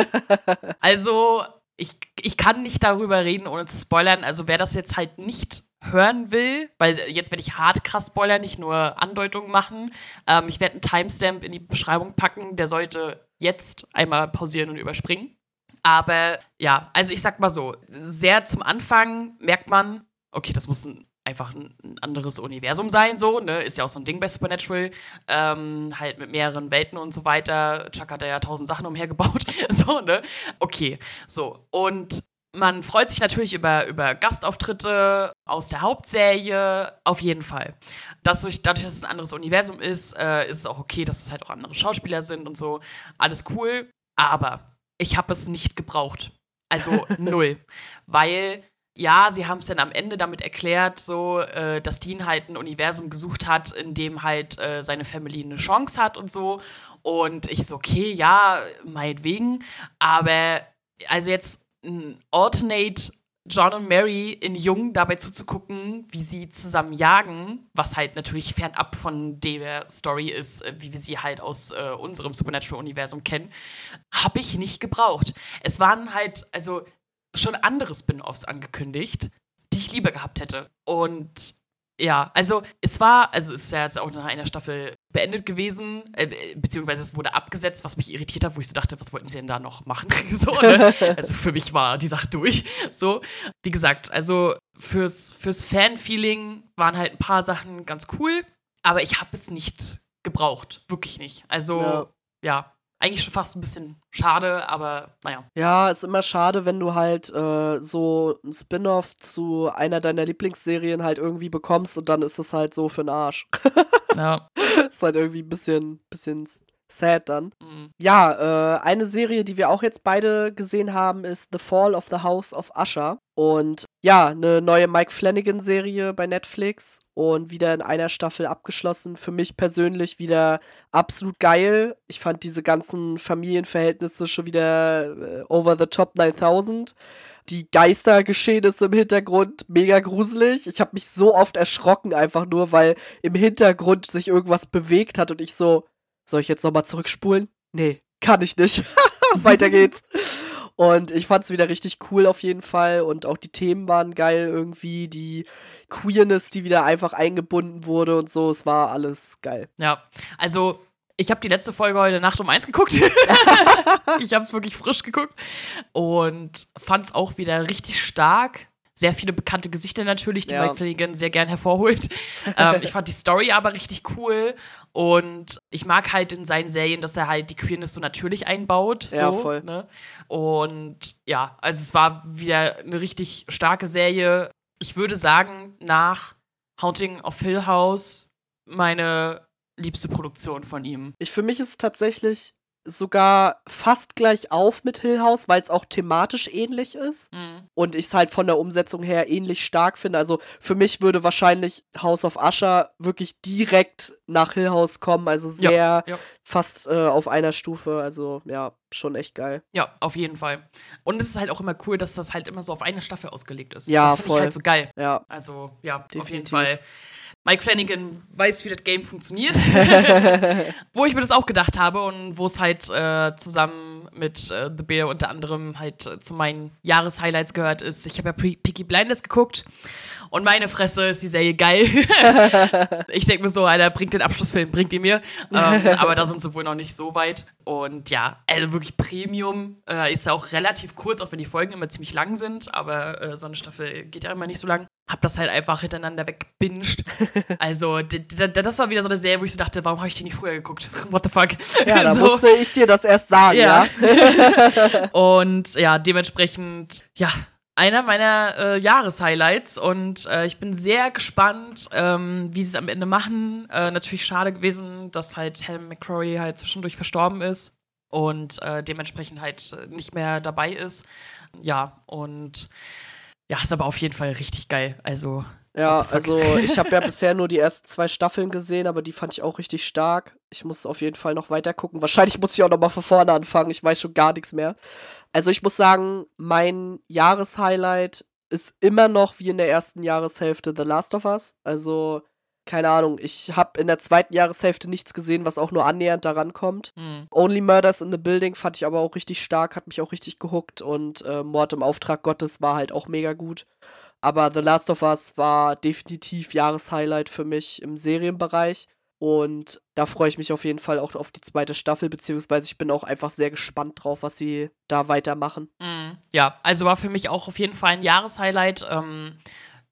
also, ich, ich kann nicht darüber reden, ohne zu spoilern. Also, wer das jetzt halt nicht hören will, weil jetzt werde ich hart krass spoilern, nicht nur Andeutungen machen. Ähm, ich werde einen Timestamp in die Beschreibung packen, der sollte jetzt einmal pausieren und überspringen. Aber ja, also ich sag mal so, sehr zum Anfang merkt man, okay, das muss ein, einfach ein, anderes Universum sein, so, ne? Ist ja auch so ein Ding bei Supernatural. Ähm, halt mit mehreren Welten und so weiter. Chuck hat da ja tausend Sachen umhergebaut. so, ne? Okay, so. Und man freut sich natürlich über, über Gastauftritte aus der Hauptserie, auf jeden Fall. Das durch, dadurch, dass es ein anderes Universum ist, äh, ist es auch okay, dass es halt auch andere Schauspieler sind und so. Alles cool. Aber ich habe es nicht gebraucht. Also null. Weil, ja, sie haben es dann am Ende damit erklärt, so, äh, dass Dean halt ein Universum gesucht hat, in dem halt äh, seine Family eine Chance hat und so. Und ich so, okay, ja, meinetwegen. Aber also jetzt ein Alternate John und Mary in Jung dabei zuzugucken, wie sie zusammen jagen, was halt natürlich fernab von der Story ist, äh, wie wir sie halt aus äh, unserem Supernatural-Universum kennen, habe ich nicht gebraucht. Es waren halt, also schon andere Spin-offs angekündigt, die ich lieber gehabt hätte. Und ja, also es war, also es ist ja jetzt auch nach einer Staffel beendet gewesen, äh, beziehungsweise es wurde abgesetzt, was mich irritiert hat, wo ich so dachte, was wollten sie denn da noch machen? so, ne? Also für mich war die Sache durch. So, wie gesagt, also fürs, fürs Fan-Feeling waren halt ein paar Sachen ganz cool, aber ich habe es nicht gebraucht. Wirklich nicht. Also, Ja. ja. Eigentlich schon fast ein bisschen schade, aber naja. Ja, ist immer schade, wenn du halt äh, so ein Spin-off zu einer deiner Lieblingsserien halt irgendwie bekommst und dann ist es halt so für den Arsch. Ja. ist halt irgendwie ein bisschen, bisschen sad dann. mm. Ja, äh, eine Serie, die wir auch jetzt beide gesehen haben, ist The Fall of the House of Usher. Und ja, eine neue Mike Flanagan-Serie bei Netflix und wieder in einer Staffel abgeschlossen. Für mich persönlich wieder absolut geil. Ich fand diese ganzen Familienverhältnisse schon wieder äh, over the top 9000. Die Geistergeschehnisse im Hintergrund mega gruselig. Ich habe mich so oft erschrocken, einfach nur, weil im Hintergrund sich irgendwas bewegt hat und ich so, soll ich jetzt nochmal zurückspulen? Nee, kann ich nicht. Weiter geht's. Und ich fand's wieder richtig cool auf jeden Fall. Und auch die Themen waren geil irgendwie. Die Queerness, die wieder einfach eingebunden wurde und so. Es war alles geil. Ja, also ich habe die letzte Folge heute Nacht um eins geguckt. ich habe es wirklich frisch geguckt und fand es auch wieder richtig stark. Sehr viele bekannte Gesichter natürlich, die Ja. Mike Flanagan sehr gern hervorholt. ähm, ich fand die Story aber richtig cool und ich mag halt in seinen Serien, dass er halt die Queerness so natürlich einbaut. Ja, so, voll. Ne? Und ja, also es war wieder eine richtig starke Serie. Ich würde sagen, nach Haunting of Hill House meine liebste Produktion von ihm. Ich, für mich ist es tatsächlich sogar fast gleich auf mit Hill House, weil es auch thematisch ähnlich ist. Mhm. Und ich es halt von der Umsetzung her ähnlich stark finde. Also für mich würde wahrscheinlich House of Usher wirklich direkt nach Hill House kommen. Also Ja, sehr ja. fast äh, auf einer Stufe. Also ja, schon echt geil. Ja, auf jeden Fall. Und es ist halt auch immer cool, dass das halt immer so auf eine Staffel ausgelegt ist. Ja, das finde voll. ich halt so geil. Ja. Also, ja, auf jeden Definitiv. Fall. Mike Flanagan weiß, wie das Game funktioniert. wo ich mir das auch gedacht habe und wo es halt äh, zusammen mit äh, The Bear unter anderem halt äh, zu meinen Jahreshighlights gehört ist. Ich habe ja Pre Peaky Blinders geguckt und meine Fresse ist die Serie geil. ich denke mir so, Alter, bringt den Abschlussfilm, bringt die mir. Ähm, aber da sind sie wohl noch nicht so weit. Und ja, also wirklich Premium. Äh, ist ja auch relativ kurz, auch wenn die Folgen immer ziemlich lang sind. Aber äh, so eine Staffel geht ja immer nicht so lang. Hab das halt einfach hintereinander weggebinged. Also, das war wieder so eine Serie, wo ich so dachte, warum habe ich die nicht früher geguckt? What the fuck? Ja, da so. musste ich dir das erst sagen, ja. Ja. Und ja, dementsprechend, ja, einer meiner äh, Jahreshighlights. Und äh, ich bin sehr gespannt, ähm, wie sie es am Ende machen. Äh, natürlich schade gewesen, dass halt Helen McCrory halt zwischendurch verstorben ist und äh, dementsprechend halt nicht mehr dabei ist. Ja, und ja, ist aber auf jeden Fall richtig geil. Also, Ja, also ich habe ja bisher nur die ersten zwei Staffeln gesehen, aber die fand ich auch richtig stark. Ich muss auf jeden Fall noch weiter gucken. Wahrscheinlich muss ich auch noch mal von vorne anfangen. Ich weiß schon gar nichts mehr. Also ich muss sagen, mein Jahreshighlight ist immer noch wie in der ersten Jahreshälfte The Last of Us. Also keine Ahnung, ich habe in der zweiten Jahreshälfte nichts gesehen, was auch nur annähernd daran kommt. Mhm. Only Murders in the Building fand ich aber auch richtig stark, hat mich auch richtig gehuckt und äh, Mord im Auftrag Gottes war halt auch mega gut. Aber The Last of Us war definitiv Jahreshighlight für mich im Serienbereich. Und da freue ich mich auf jeden Fall auch auf die zweite Staffel, beziehungsweise ich bin auch einfach sehr gespannt drauf, was sie da weitermachen. Mm, ja, also war für mich auch auf jeden Fall ein Jahreshighlight. Ähm,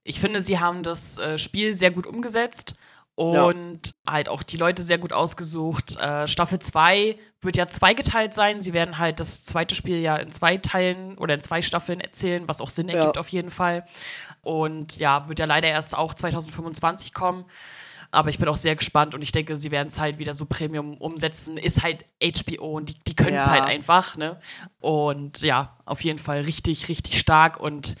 ich finde, sie haben das äh, Spiel sehr gut umgesetzt und ja. halt auch die Leute sehr gut ausgesucht. Äh, Staffel 2 wird ja zweigeteilt sein. Sie werden halt das zweite Spiel ja in zwei Teilen oder in zwei Staffeln erzählen, was auch Sinn ja. ergibt auf jeden Fall. Und ja, wird ja leider erst auch 2025 kommen. Aber ich bin auch sehr gespannt und ich denke, sie werden es halt wieder so Premium umsetzen. Ist halt HBO und die, die können es ja. halt einfach, ne? Und ja, auf jeden Fall richtig, richtig stark und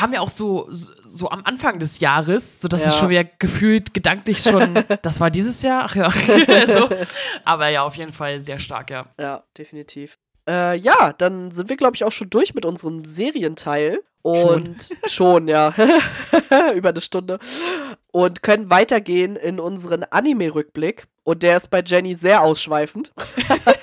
kam ja auch so, so am Anfang des Jahres, sodass ja. ich schon wieder gefühlt gedanklich schon, das war dieses Jahr, ach ja. so. Aber ja, auf jeden Fall sehr stark, ja. Ja, definitiv. Äh, ja, dann sind wir, glaube ich, auch schon durch mit unserem Serienteil. Und schon, schon ja. Über eine Stunde. Und können weitergehen in unseren Anime-Rückblick. Und der ist bei Jenny sehr ausschweifend.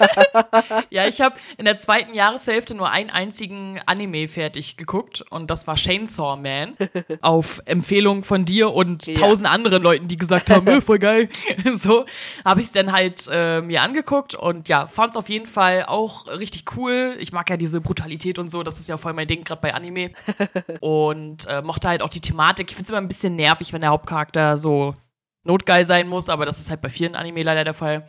ja, ich habe in der zweiten Jahreshälfte nur einen einzigen Anime fertig geguckt und das war Chainsaw Man. auf Empfehlung von dir und ja. tausend anderen Leuten, die gesagt haben, äh, voll geil. so habe ich es dann halt äh, mir angeguckt und ja, fand es auf jeden Fall auch richtig cool. Ich mag ja diese Brutalität und so, das ist ja voll mein Ding, gerade bei Anime. und äh, mochte halt auch die Thematik. Ich finde es immer ein bisschen nervig, wenn der Hauptcharakter so notgeil sein muss, aber das ist halt bei vielen Anime leider der Fall.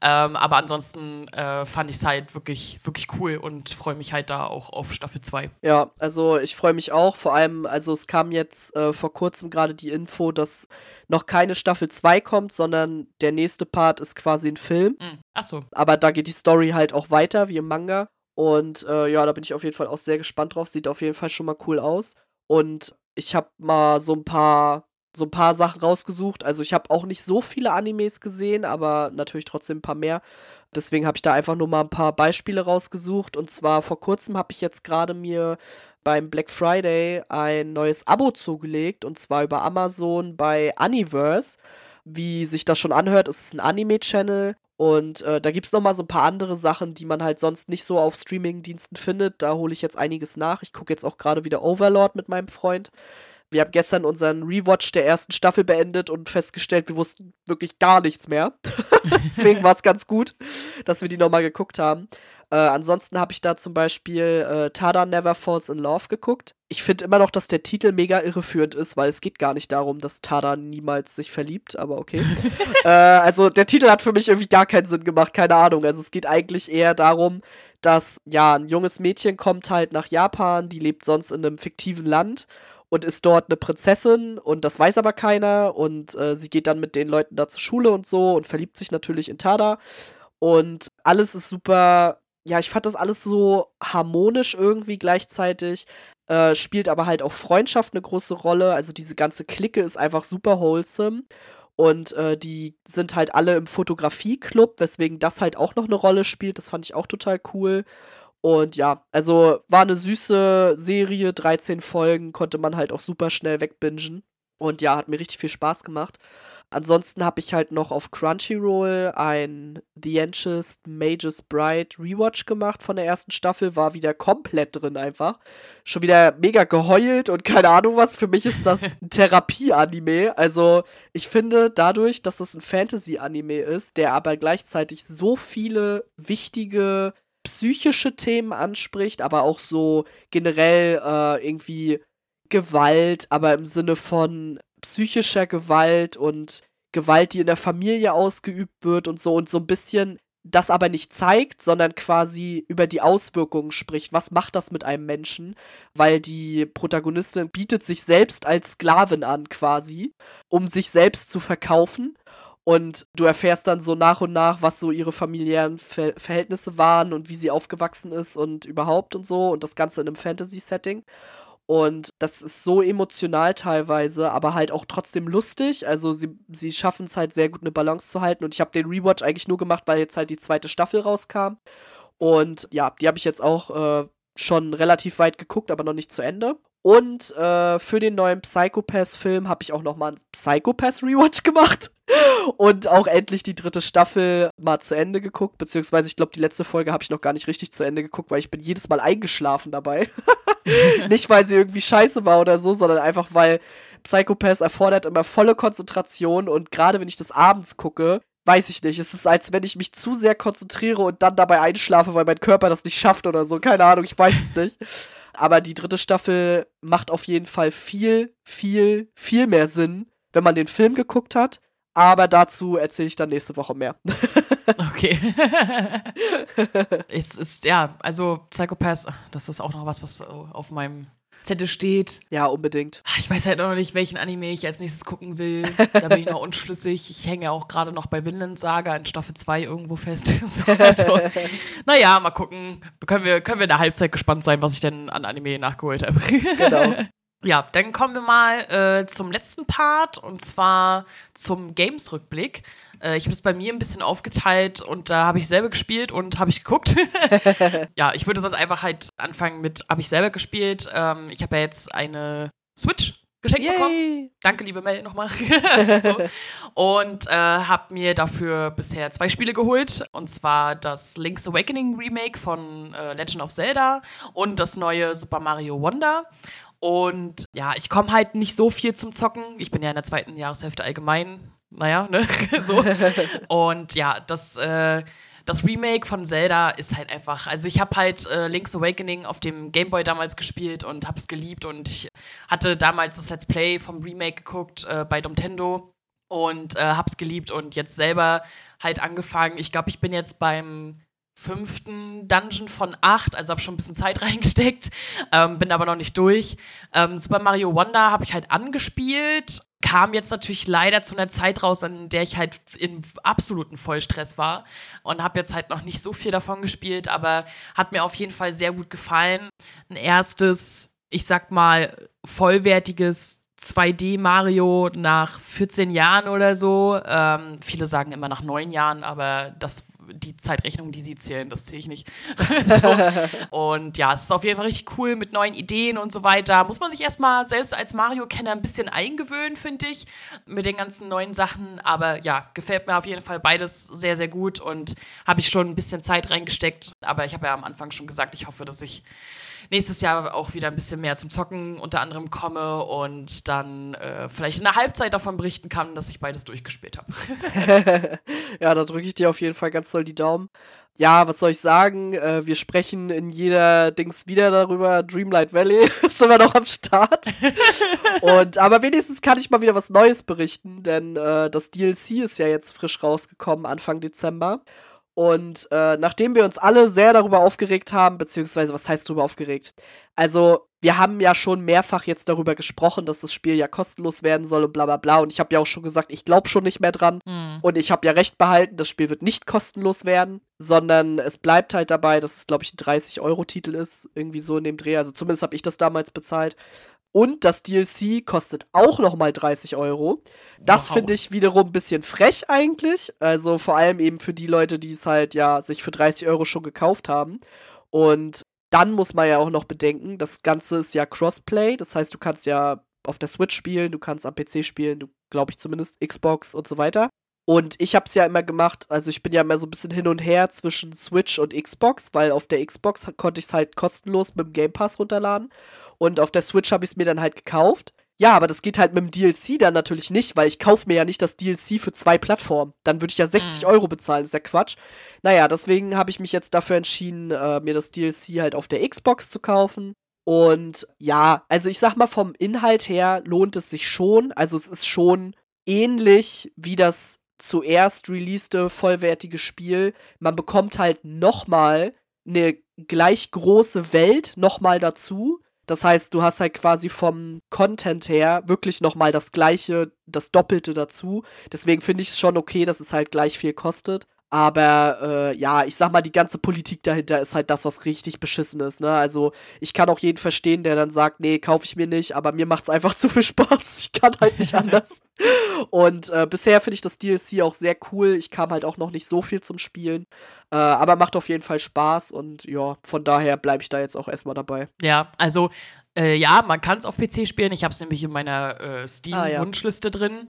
Ähm, aber ansonsten äh, fand ich es halt wirklich, wirklich cool und freue mich halt da auch auf Staffel 2. Ja, also ich freue mich auch. Vor allem, also es kam jetzt äh, vor kurzem gerade die Info, dass noch keine Staffel 2 kommt, sondern der nächste Part ist quasi ein Film. Mhm. Ach so. Aber da geht die Story halt auch weiter, wie im Manga. Und äh, ja, da bin ich auf jeden Fall auch sehr gespannt drauf. Sieht auf jeden Fall schon mal cool aus. Und ich habe mal so ein paar so ein paar Sachen rausgesucht. Also ich habe auch nicht so viele Animes gesehen, aber natürlich trotzdem ein paar mehr. Deswegen habe ich da einfach nur mal ein paar Beispiele rausgesucht. Und zwar vor kurzem habe ich jetzt gerade mir beim Black Friday ein neues Abo zugelegt. Und zwar über Amazon bei Universe. Wie sich das schon anhört, ist es ein Anime-Channel. Und äh, da gibt es nochmal so ein paar andere Sachen, die man halt sonst nicht so auf Streaming-Diensten findet. Da hole ich jetzt einiges nach. Ich gucke jetzt auch gerade wieder Overlord mit meinem Freund. Wir haben gestern unseren Rewatch der ersten Staffel beendet und festgestellt, wir wussten wirklich gar nichts mehr. Deswegen war es ganz gut, dass wir die nochmal geguckt haben. Äh, ansonsten habe ich da zum Beispiel äh, Tada Never Falls in Love geguckt. Ich finde immer noch, dass der Titel mega irreführend ist, weil es geht gar nicht darum, dass Tada niemals sich verliebt, aber okay. äh, also der Titel hat für mich irgendwie gar keinen Sinn gemacht, keine Ahnung. Also es geht eigentlich eher darum, dass ja ein junges Mädchen kommt halt nach Japan, die lebt sonst in einem fiktiven Land und ist dort eine Prinzessin und das weiß aber keiner und äh, sie geht dann mit den Leuten da zur Schule und so und verliebt sich natürlich in Tada und alles ist super, ja, ich fand das alles so harmonisch irgendwie gleichzeitig, äh, spielt aber halt auch Freundschaft eine große Rolle, also diese ganze Clique ist einfach super wholesome und äh, die sind halt alle im Fotografie-Club, weswegen das halt auch noch eine Rolle spielt, das fand ich auch total cool und ja, also war eine süße Serie, 13 Folgen, konnte man halt auch super schnell wegbingen. Und ja, hat mir richtig viel Spaß gemacht. Ansonsten habe ich halt noch auf Crunchyroll ein The Anxious Mage's Bride Rewatch gemacht von der ersten Staffel, war wieder komplett drin einfach. Schon wieder mega geheult und keine Ahnung was. Für mich ist das ein Therapie-Anime. Also ich finde dadurch, dass es ein Fantasy-Anime ist, der aber gleichzeitig so viele wichtige psychische Themen anspricht, aber auch so generell äh, irgendwie Gewalt, aber im Sinne von psychischer Gewalt und Gewalt, die in der Familie ausgeübt wird und so und so ein bisschen das aber nicht zeigt, sondern quasi über die Auswirkungen spricht. Was macht das mit einem Menschen? Weil die Protagonistin bietet sich selbst als Sklavin an, quasi, um sich selbst zu verkaufen und du erfährst dann so nach und nach, was so ihre familiären Ver Verhältnisse waren und wie sie aufgewachsen ist und überhaupt und so. Und das Ganze in einem Fantasy-Setting. Und das ist so emotional teilweise, aber halt auch trotzdem lustig. Also sie, sie schaffen es halt sehr gut, eine Balance zu halten. Und ich habe den Rewatch eigentlich nur gemacht, weil jetzt halt die zweite Staffel rauskam. Und ja, die habe ich jetzt auch äh, schon relativ weit geguckt, aber noch nicht zu Ende. Und äh, für den neuen Psychopath-Film habe ich auch noch mal einen Psychopath-Rewatch gemacht. Und auch endlich die dritte Staffel mal zu Ende geguckt. Beziehungsweise, ich glaube, die letzte Folge habe ich noch gar nicht richtig zu Ende geguckt, weil ich bin jedes Mal eingeschlafen dabei. nicht, weil sie irgendwie scheiße war oder so, sondern einfach, weil Psychopath erfordert immer volle Konzentration. Und gerade wenn ich das abends gucke, weiß ich nicht. Es ist, als wenn ich mich zu sehr konzentriere und dann dabei einschlafe, weil mein Körper das nicht schafft oder so. Keine Ahnung, ich weiß es nicht. Aber die dritte Staffel macht auf jeden Fall viel, viel, viel mehr Sinn, wenn man den Film geguckt hat. Aber dazu erzähle ich dann nächste Woche mehr. okay. es ist, ja, also Psychopath, das ist auch noch was, was auf meinem Zettel steht. Ja, unbedingt. Ah, ich weiß halt noch nicht, welchen Anime ich als nächstes gucken will. Da bin ich noch unschlüssig. Ich hänge auch gerade noch bei Vinland Saga in Staffel 2 irgendwo fest. so, also, naja, mal gucken. Können wir, können wir in der Halbzeit gespannt sein, was ich denn an Anime nachgeholt habe. genau. Ja, dann kommen wir mal äh, zum letzten Part und zwar zum Games-Rückblick. Äh, ich habe es bei mir ein bisschen aufgeteilt und da habe ich selber gespielt und habe ich geguckt. ja, ich würde sonst einfach halt anfangen mit, habe ich selber gespielt. Ähm, ich habe ja jetzt eine Switch geschenkt Yay. bekommen. Danke, liebe Mel, nochmal. so. Und äh, habe mir dafür bisher zwei Spiele geholt. Und zwar das Link's Awakening Remake von äh, Legend of Zelda und das neue Super Mario Wonder. Und ja, ich komme halt nicht so viel zum Zocken. Ich bin ja in der zweiten Jahreshälfte allgemein naja, ne? so. Und ja, das, äh, das Remake von Zelda ist halt einfach, also ich habe halt äh, Link's Awakening auf dem Game Boy damals gespielt und hab's geliebt und ich hatte damals das Let's Play vom Remake geguckt äh, bei Nintendo und äh, hab's geliebt und jetzt selber halt angefangen. Ich glaube, ich bin jetzt beim fünften Dungeon von acht, also habe schon ein bisschen Zeit reingesteckt, ähm, bin aber noch nicht durch. Ähm, Super Mario Wonder habe ich halt angespielt, kam jetzt natürlich leider zu einer Zeit raus, in der ich halt in absoluten Vollstress war und habe jetzt halt noch nicht so viel davon gespielt, aber hat mir auf jeden Fall sehr gut gefallen. Ein erstes, ich sag mal, vollwertiges 2D Mario nach 14 Jahren oder so. Ähm, viele sagen immer nach neun Jahren, aber das die Zeitrechnung, die sie zählen, das zähle ich nicht. so. Und ja, es ist auf jeden Fall richtig cool mit neuen Ideen und so weiter. Muss man sich erstmal selbst als Mario-Kenner ein bisschen eingewöhnen, finde ich, mit den ganzen neuen Sachen. Aber ja, gefällt mir auf jeden Fall beides sehr, sehr gut und habe ich schon ein bisschen Zeit reingesteckt. Aber ich habe ja am Anfang schon gesagt, ich hoffe, dass ich nächstes Jahr auch wieder ein bisschen mehr zum Zocken unter anderem komme und dann äh, vielleicht in der Halbzeit davon berichten kann, dass ich beides durchgespielt habe. ja, da drücke ich dir auf jeden Fall ganz doll die Daumen. Ja, was soll ich sagen? Äh, wir sprechen in jeder Dings wieder darüber. Dreamlight Valley ist immer noch am Start. Und, aber wenigstens kann ich mal wieder was Neues berichten, denn äh, das DLC ist ja jetzt frisch rausgekommen, Anfang Dezember. Und äh, nachdem wir uns alle sehr darüber aufgeregt haben, beziehungsweise was heißt darüber aufgeregt? Also, wir haben ja schon mehrfach jetzt darüber gesprochen, dass das Spiel ja kostenlos werden soll und bla bla bla. Und ich habe ja auch schon gesagt, ich glaube schon nicht mehr dran. Mhm. Und ich habe ja recht behalten, das Spiel wird nicht kostenlos werden, sondern es bleibt halt dabei, dass es, glaube ich, ein 30-Euro-Titel ist. Irgendwie so in dem Dreh. Also zumindest habe ich das damals bezahlt. Und das DLC kostet auch nochmal 30 Euro. Das wow. finde ich wiederum ein bisschen frech eigentlich. Also vor allem eben für die Leute, die es halt ja sich für 30 Euro schon gekauft haben. Und dann muss man ja auch noch bedenken, das Ganze ist ja Crossplay. Das heißt, du kannst ja auf der Switch spielen, du kannst am PC spielen, du glaube ich zumindest Xbox und so weiter. Und ich habe es ja immer gemacht, also ich bin ja immer so ein bisschen hin und her zwischen Switch und Xbox, weil auf der Xbox konnte ich es halt kostenlos mit dem Game Pass runterladen. Und auf der Switch habe ich es mir dann halt gekauft. Ja, aber das geht halt mit dem DLC dann natürlich nicht, weil ich kaufe mir ja nicht das DLC für zwei Plattformen. Dann würde ich ja 60 mhm. Euro bezahlen, ist ja Quatsch. Naja, deswegen habe ich mich jetzt dafür entschieden, äh, mir das DLC halt auf der Xbox zu kaufen. Und ja, also ich sag mal, vom Inhalt her lohnt es sich schon. Also es ist schon ähnlich wie das zuerst releaste vollwertige Spiel. Man bekommt halt nochmal eine gleich große Welt nochmal dazu. Das heißt, du hast halt quasi vom Content her wirklich nochmal das gleiche, das Doppelte dazu. Deswegen finde ich es schon okay, dass es halt gleich viel kostet. Aber äh, ja, ich sag mal, die ganze Politik dahinter ist halt das, was richtig beschissen ist. Ne? Also ich kann auch jeden verstehen, der dann sagt, nee, kaufe ich mir nicht, aber mir macht's einfach zu viel Spaß. Ich kann halt nicht anders. Und äh, bisher finde ich das DLC auch sehr cool. Ich kam halt auch noch nicht so viel zum Spielen. Äh, aber macht auf jeden Fall Spaß und ja, von daher bleibe ich da jetzt auch erstmal dabei. Ja, also äh, ja, man kann es auf PC spielen. Ich habe es nämlich in meiner äh, Steam-Wunschliste ah, ja. drin.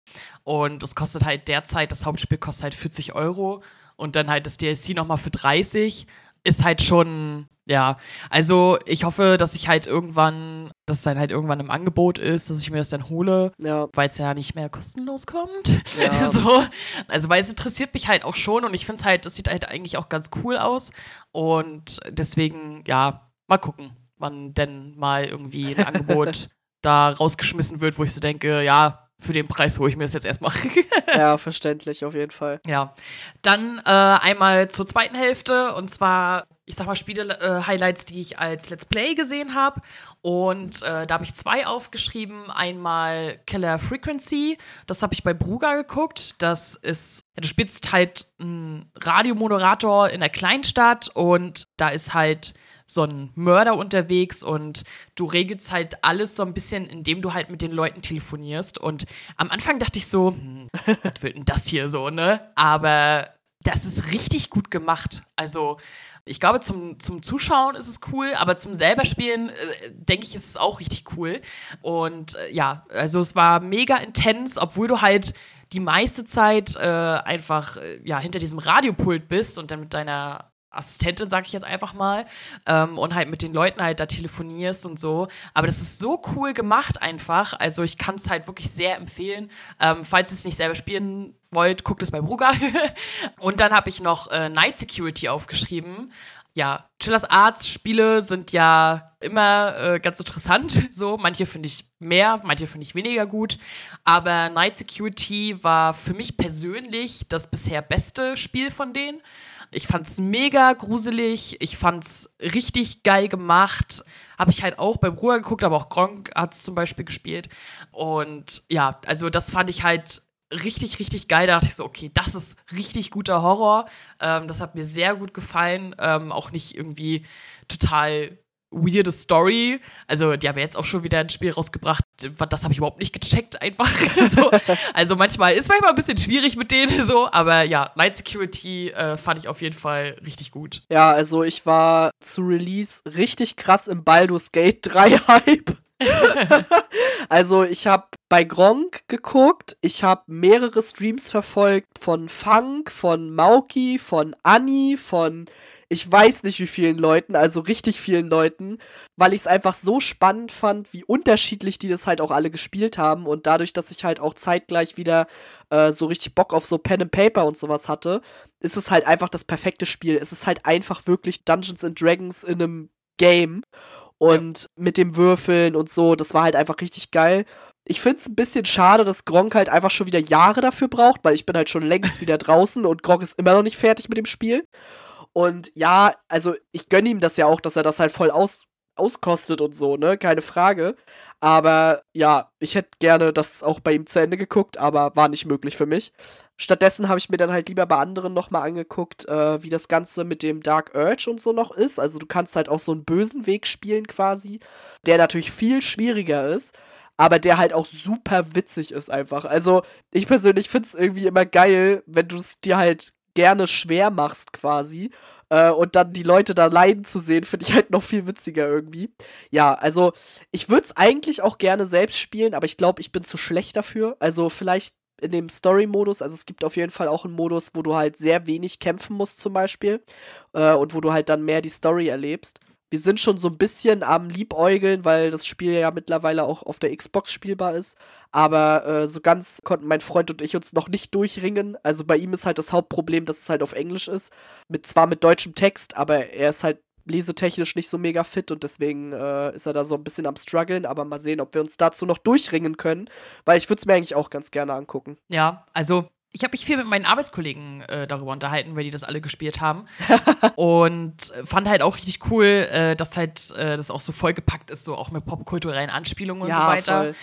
Und es kostet halt derzeit, das Hauptspiel kostet halt 40 Euro und dann halt das DLC nochmal für 30, ist halt schon, ja. Also ich hoffe, dass ich halt irgendwann, dass es dann halt irgendwann im Angebot ist, dass ich mir das dann hole, ja. weil es ja nicht mehr kostenlos kommt. Ja. so. Also weil es interessiert mich halt auch schon und ich finde es halt, das sieht halt eigentlich auch ganz cool aus. Und deswegen, ja, mal gucken, wann denn mal irgendwie ein Angebot da rausgeschmissen wird, wo ich so denke, ja, für den Preis hole ich mir das jetzt erstmal. ja, verständlich, auf jeden Fall. Ja. Dann äh, einmal zur zweiten Hälfte und zwar, ich sag mal, Spiele-Highlights, äh, die ich als Let's Play gesehen habe. Und äh, da habe ich zwei aufgeschrieben. Einmal Killer Frequency, das habe ich bei Bruga geguckt. Das ist, ja, du spielst halt einen Radiomoderator in einer Kleinstadt und da ist halt so ein Mörder unterwegs und du regelst halt alles so ein bisschen, indem du halt mit den Leuten telefonierst. Und am Anfang dachte ich so, hm, was wird denn das hier so, ne? Aber das ist richtig gut gemacht. Also, ich glaube, zum, zum Zuschauen ist es cool, aber zum selber Spielen, äh, denke ich, ist es auch richtig cool. Und äh, ja, also es war mega intens, obwohl du halt die meiste Zeit äh, einfach äh, ja, hinter diesem Radiopult bist und dann mit deiner Assistentin, sag ich jetzt einfach mal, ähm, und halt mit den Leuten halt da telefonierst und so. Aber das ist so cool gemacht einfach. Also ich kann es halt wirklich sehr empfehlen. Ähm, falls ihr es nicht selber spielen wollt, guckt es bei Bruga. und dann habe ich noch äh, Night Security aufgeschrieben. Ja, Chillers Arts Spiele sind ja immer äh, ganz interessant. So, manche finde ich mehr, manche finde ich weniger gut. Aber Night Security war für mich persönlich das bisher beste Spiel von denen. Ich fand's mega gruselig. Ich fand's richtig geil gemacht. Habe ich halt auch bei Bruder geguckt, aber auch Gronk hat's zum Beispiel gespielt. Und ja, also das fand ich halt richtig, richtig geil. Da dachte ich so, okay, das ist richtig guter Horror. Ähm, das hat mir sehr gut gefallen. Ähm, auch nicht irgendwie total weirde Story. Also, die haben jetzt auch schon wieder ein Spiel rausgebracht. Das habe ich überhaupt nicht gecheckt, einfach. so. Also, manchmal ist manchmal ein bisschen schwierig mit denen so, aber ja, Night Security äh, fand ich auf jeden Fall richtig gut. Ja, also ich war zu Release richtig krass im Baldur's Gate 3 Hype. also ich habe bei Gronk geguckt, ich habe mehrere Streams verfolgt von Funk, von Mauki, von Annie, von ich weiß nicht wie vielen Leuten, also richtig vielen Leuten, weil ich es einfach so spannend fand, wie unterschiedlich die das halt auch alle gespielt haben und dadurch, dass ich halt auch zeitgleich wieder äh, so richtig Bock auf so Pen and Paper und sowas hatte, ist es halt einfach das perfekte Spiel. Es ist halt einfach wirklich Dungeons and Dragons in einem Game und ja. mit dem Würfeln und so, das war halt einfach richtig geil. Ich finde es ein bisschen schade, dass Gronk halt einfach schon wieder Jahre dafür braucht, weil ich bin halt schon längst wieder draußen und Gronk ist immer noch nicht fertig mit dem Spiel. Und ja, also ich gönne ihm das ja auch, dass er das halt voll aus, auskostet und so, ne? Keine Frage. Aber ja, ich hätte gerne das auch bei ihm zu Ende geguckt, aber war nicht möglich für mich. Stattdessen habe ich mir dann halt lieber bei anderen nochmal angeguckt, äh, wie das Ganze mit dem Dark Urge und so noch ist. Also du kannst halt auch so einen bösen Weg spielen quasi, der natürlich viel schwieriger ist aber der halt auch super witzig ist einfach. Also ich persönlich finde es irgendwie immer geil, wenn du es dir halt gerne schwer machst quasi. Äh, und dann die Leute da leiden zu sehen, finde ich halt noch viel witziger irgendwie. Ja, also ich würde es eigentlich auch gerne selbst spielen, aber ich glaube, ich bin zu schlecht dafür. Also vielleicht in dem Story-Modus, also es gibt auf jeden Fall auch einen Modus, wo du halt sehr wenig kämpfen musst zum Beispiel äh, und wo du halt dann mehr die Story erlebst wir sind schon so ein bisschen am Liebäugeln, weil das Spiel ja mittlerweile auch auf der Xbox spielbar ist. Aber äh, so ganz konnten mein Freund und ich uns noch nicht durchringen. Also bei ihm ist halt das Hauptproblem, dass es halt auf Englisch ist. Mit, zwar mit deutschem Text, aber er ist halt lesetechnisch nicht so mega fit und deswegen äh, ist er da so ein bisschen am struggeln. Aber mal sehen, ob wir uns dazu noch durchringen können, weil ich würde es mir eigentlich auch ganz gerne angucken. Ja, also ich habe mich viel mit meinen Arbeitskollegen äh, darüber unterhalten, weil die das alle gespielt haben. und fand halt auch richtig cool, äh, dass halt äh, das auch so vollgepackt ist, so auch mit popkulturellen Anspielungen und Ja, so weiter.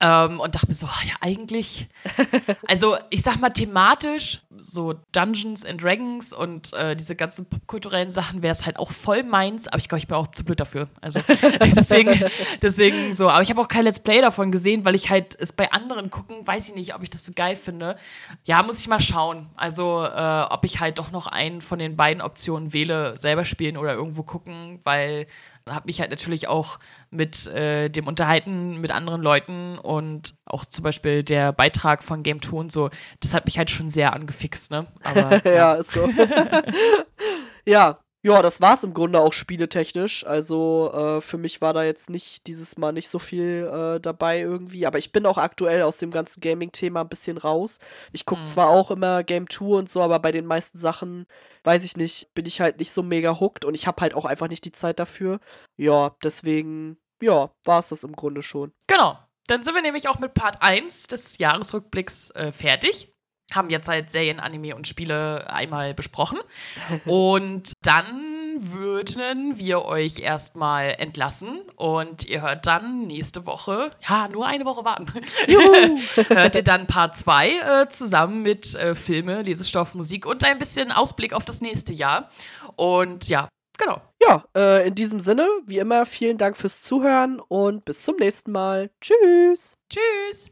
Ähm, und dachte mir so, ah ja, eigentlich. also, ich sag mal, thematisch, so Dungeons and Dragons und äh, diese ganzen popkulturellen Sachen wäre es halt auch voll meins, aber ich glaube, ich bin auch zu blöd dafür. Also, deswegen, deswegen so. Aber ich habe auch kein Let's Play davon gesehen, weil ich halt es bei anderen gucken, weiß ich nicht, ob ich das so geil finde. Ja, muss ich mal schauen. Also, äh, ob ich halt doch noch einen von den beiden Optionen wähle, selber spielen oder irgendwo gucken, weil habe mich halt natürlich auch mit äh, dem Unterhalten mit anderen Leuten und auch zum Beispiel der Beitrag von Game 2 und so, das hat mich halt schon sehr angefixt, ne? Aber ja, ist so. ja. Ja, das war's im Grunde auch spieletechnisch. Also äh, für mich war da jetzt nicht dieses Mal nicht so viel äh, dabei irgendwie. Aber ich bin auch aktuell aus dem ganzen Gaming-Thema ein bisschen raus. Ich gucke Mhm. zwar auch immer Game 2 und so, aber bei den meisten Sachen, weiß ich nicht, bin ich halt nicht so mega hooked und ich habe halt auch einfach nicht die Zeit dafür. Ja, deswegen, ja, war's das im Grunde schon. Genau. Dann sind wir nämlich auch mit Part 1 des Jahresrückblicks äh, fertig. Haben jetzt halt Serien, Anime und Spiele einmal besprochen. Und dann würden wir euch erstmal entlassen und ihr hört dann nächste Woche, ja, nur eine Woche warten, Juhu! hört ihr dann Part 2 äh, zusammen mit äh, Filme, Lesestoff, Musik und ein bisschen Ausblick auf das nächste Jahr. Und ja, genau. Ja, äh, in diesem Sinne, wie immer, vielen Dank fürs Zuhören und bis zum nächsten Mal. Tschüss! Tschüss!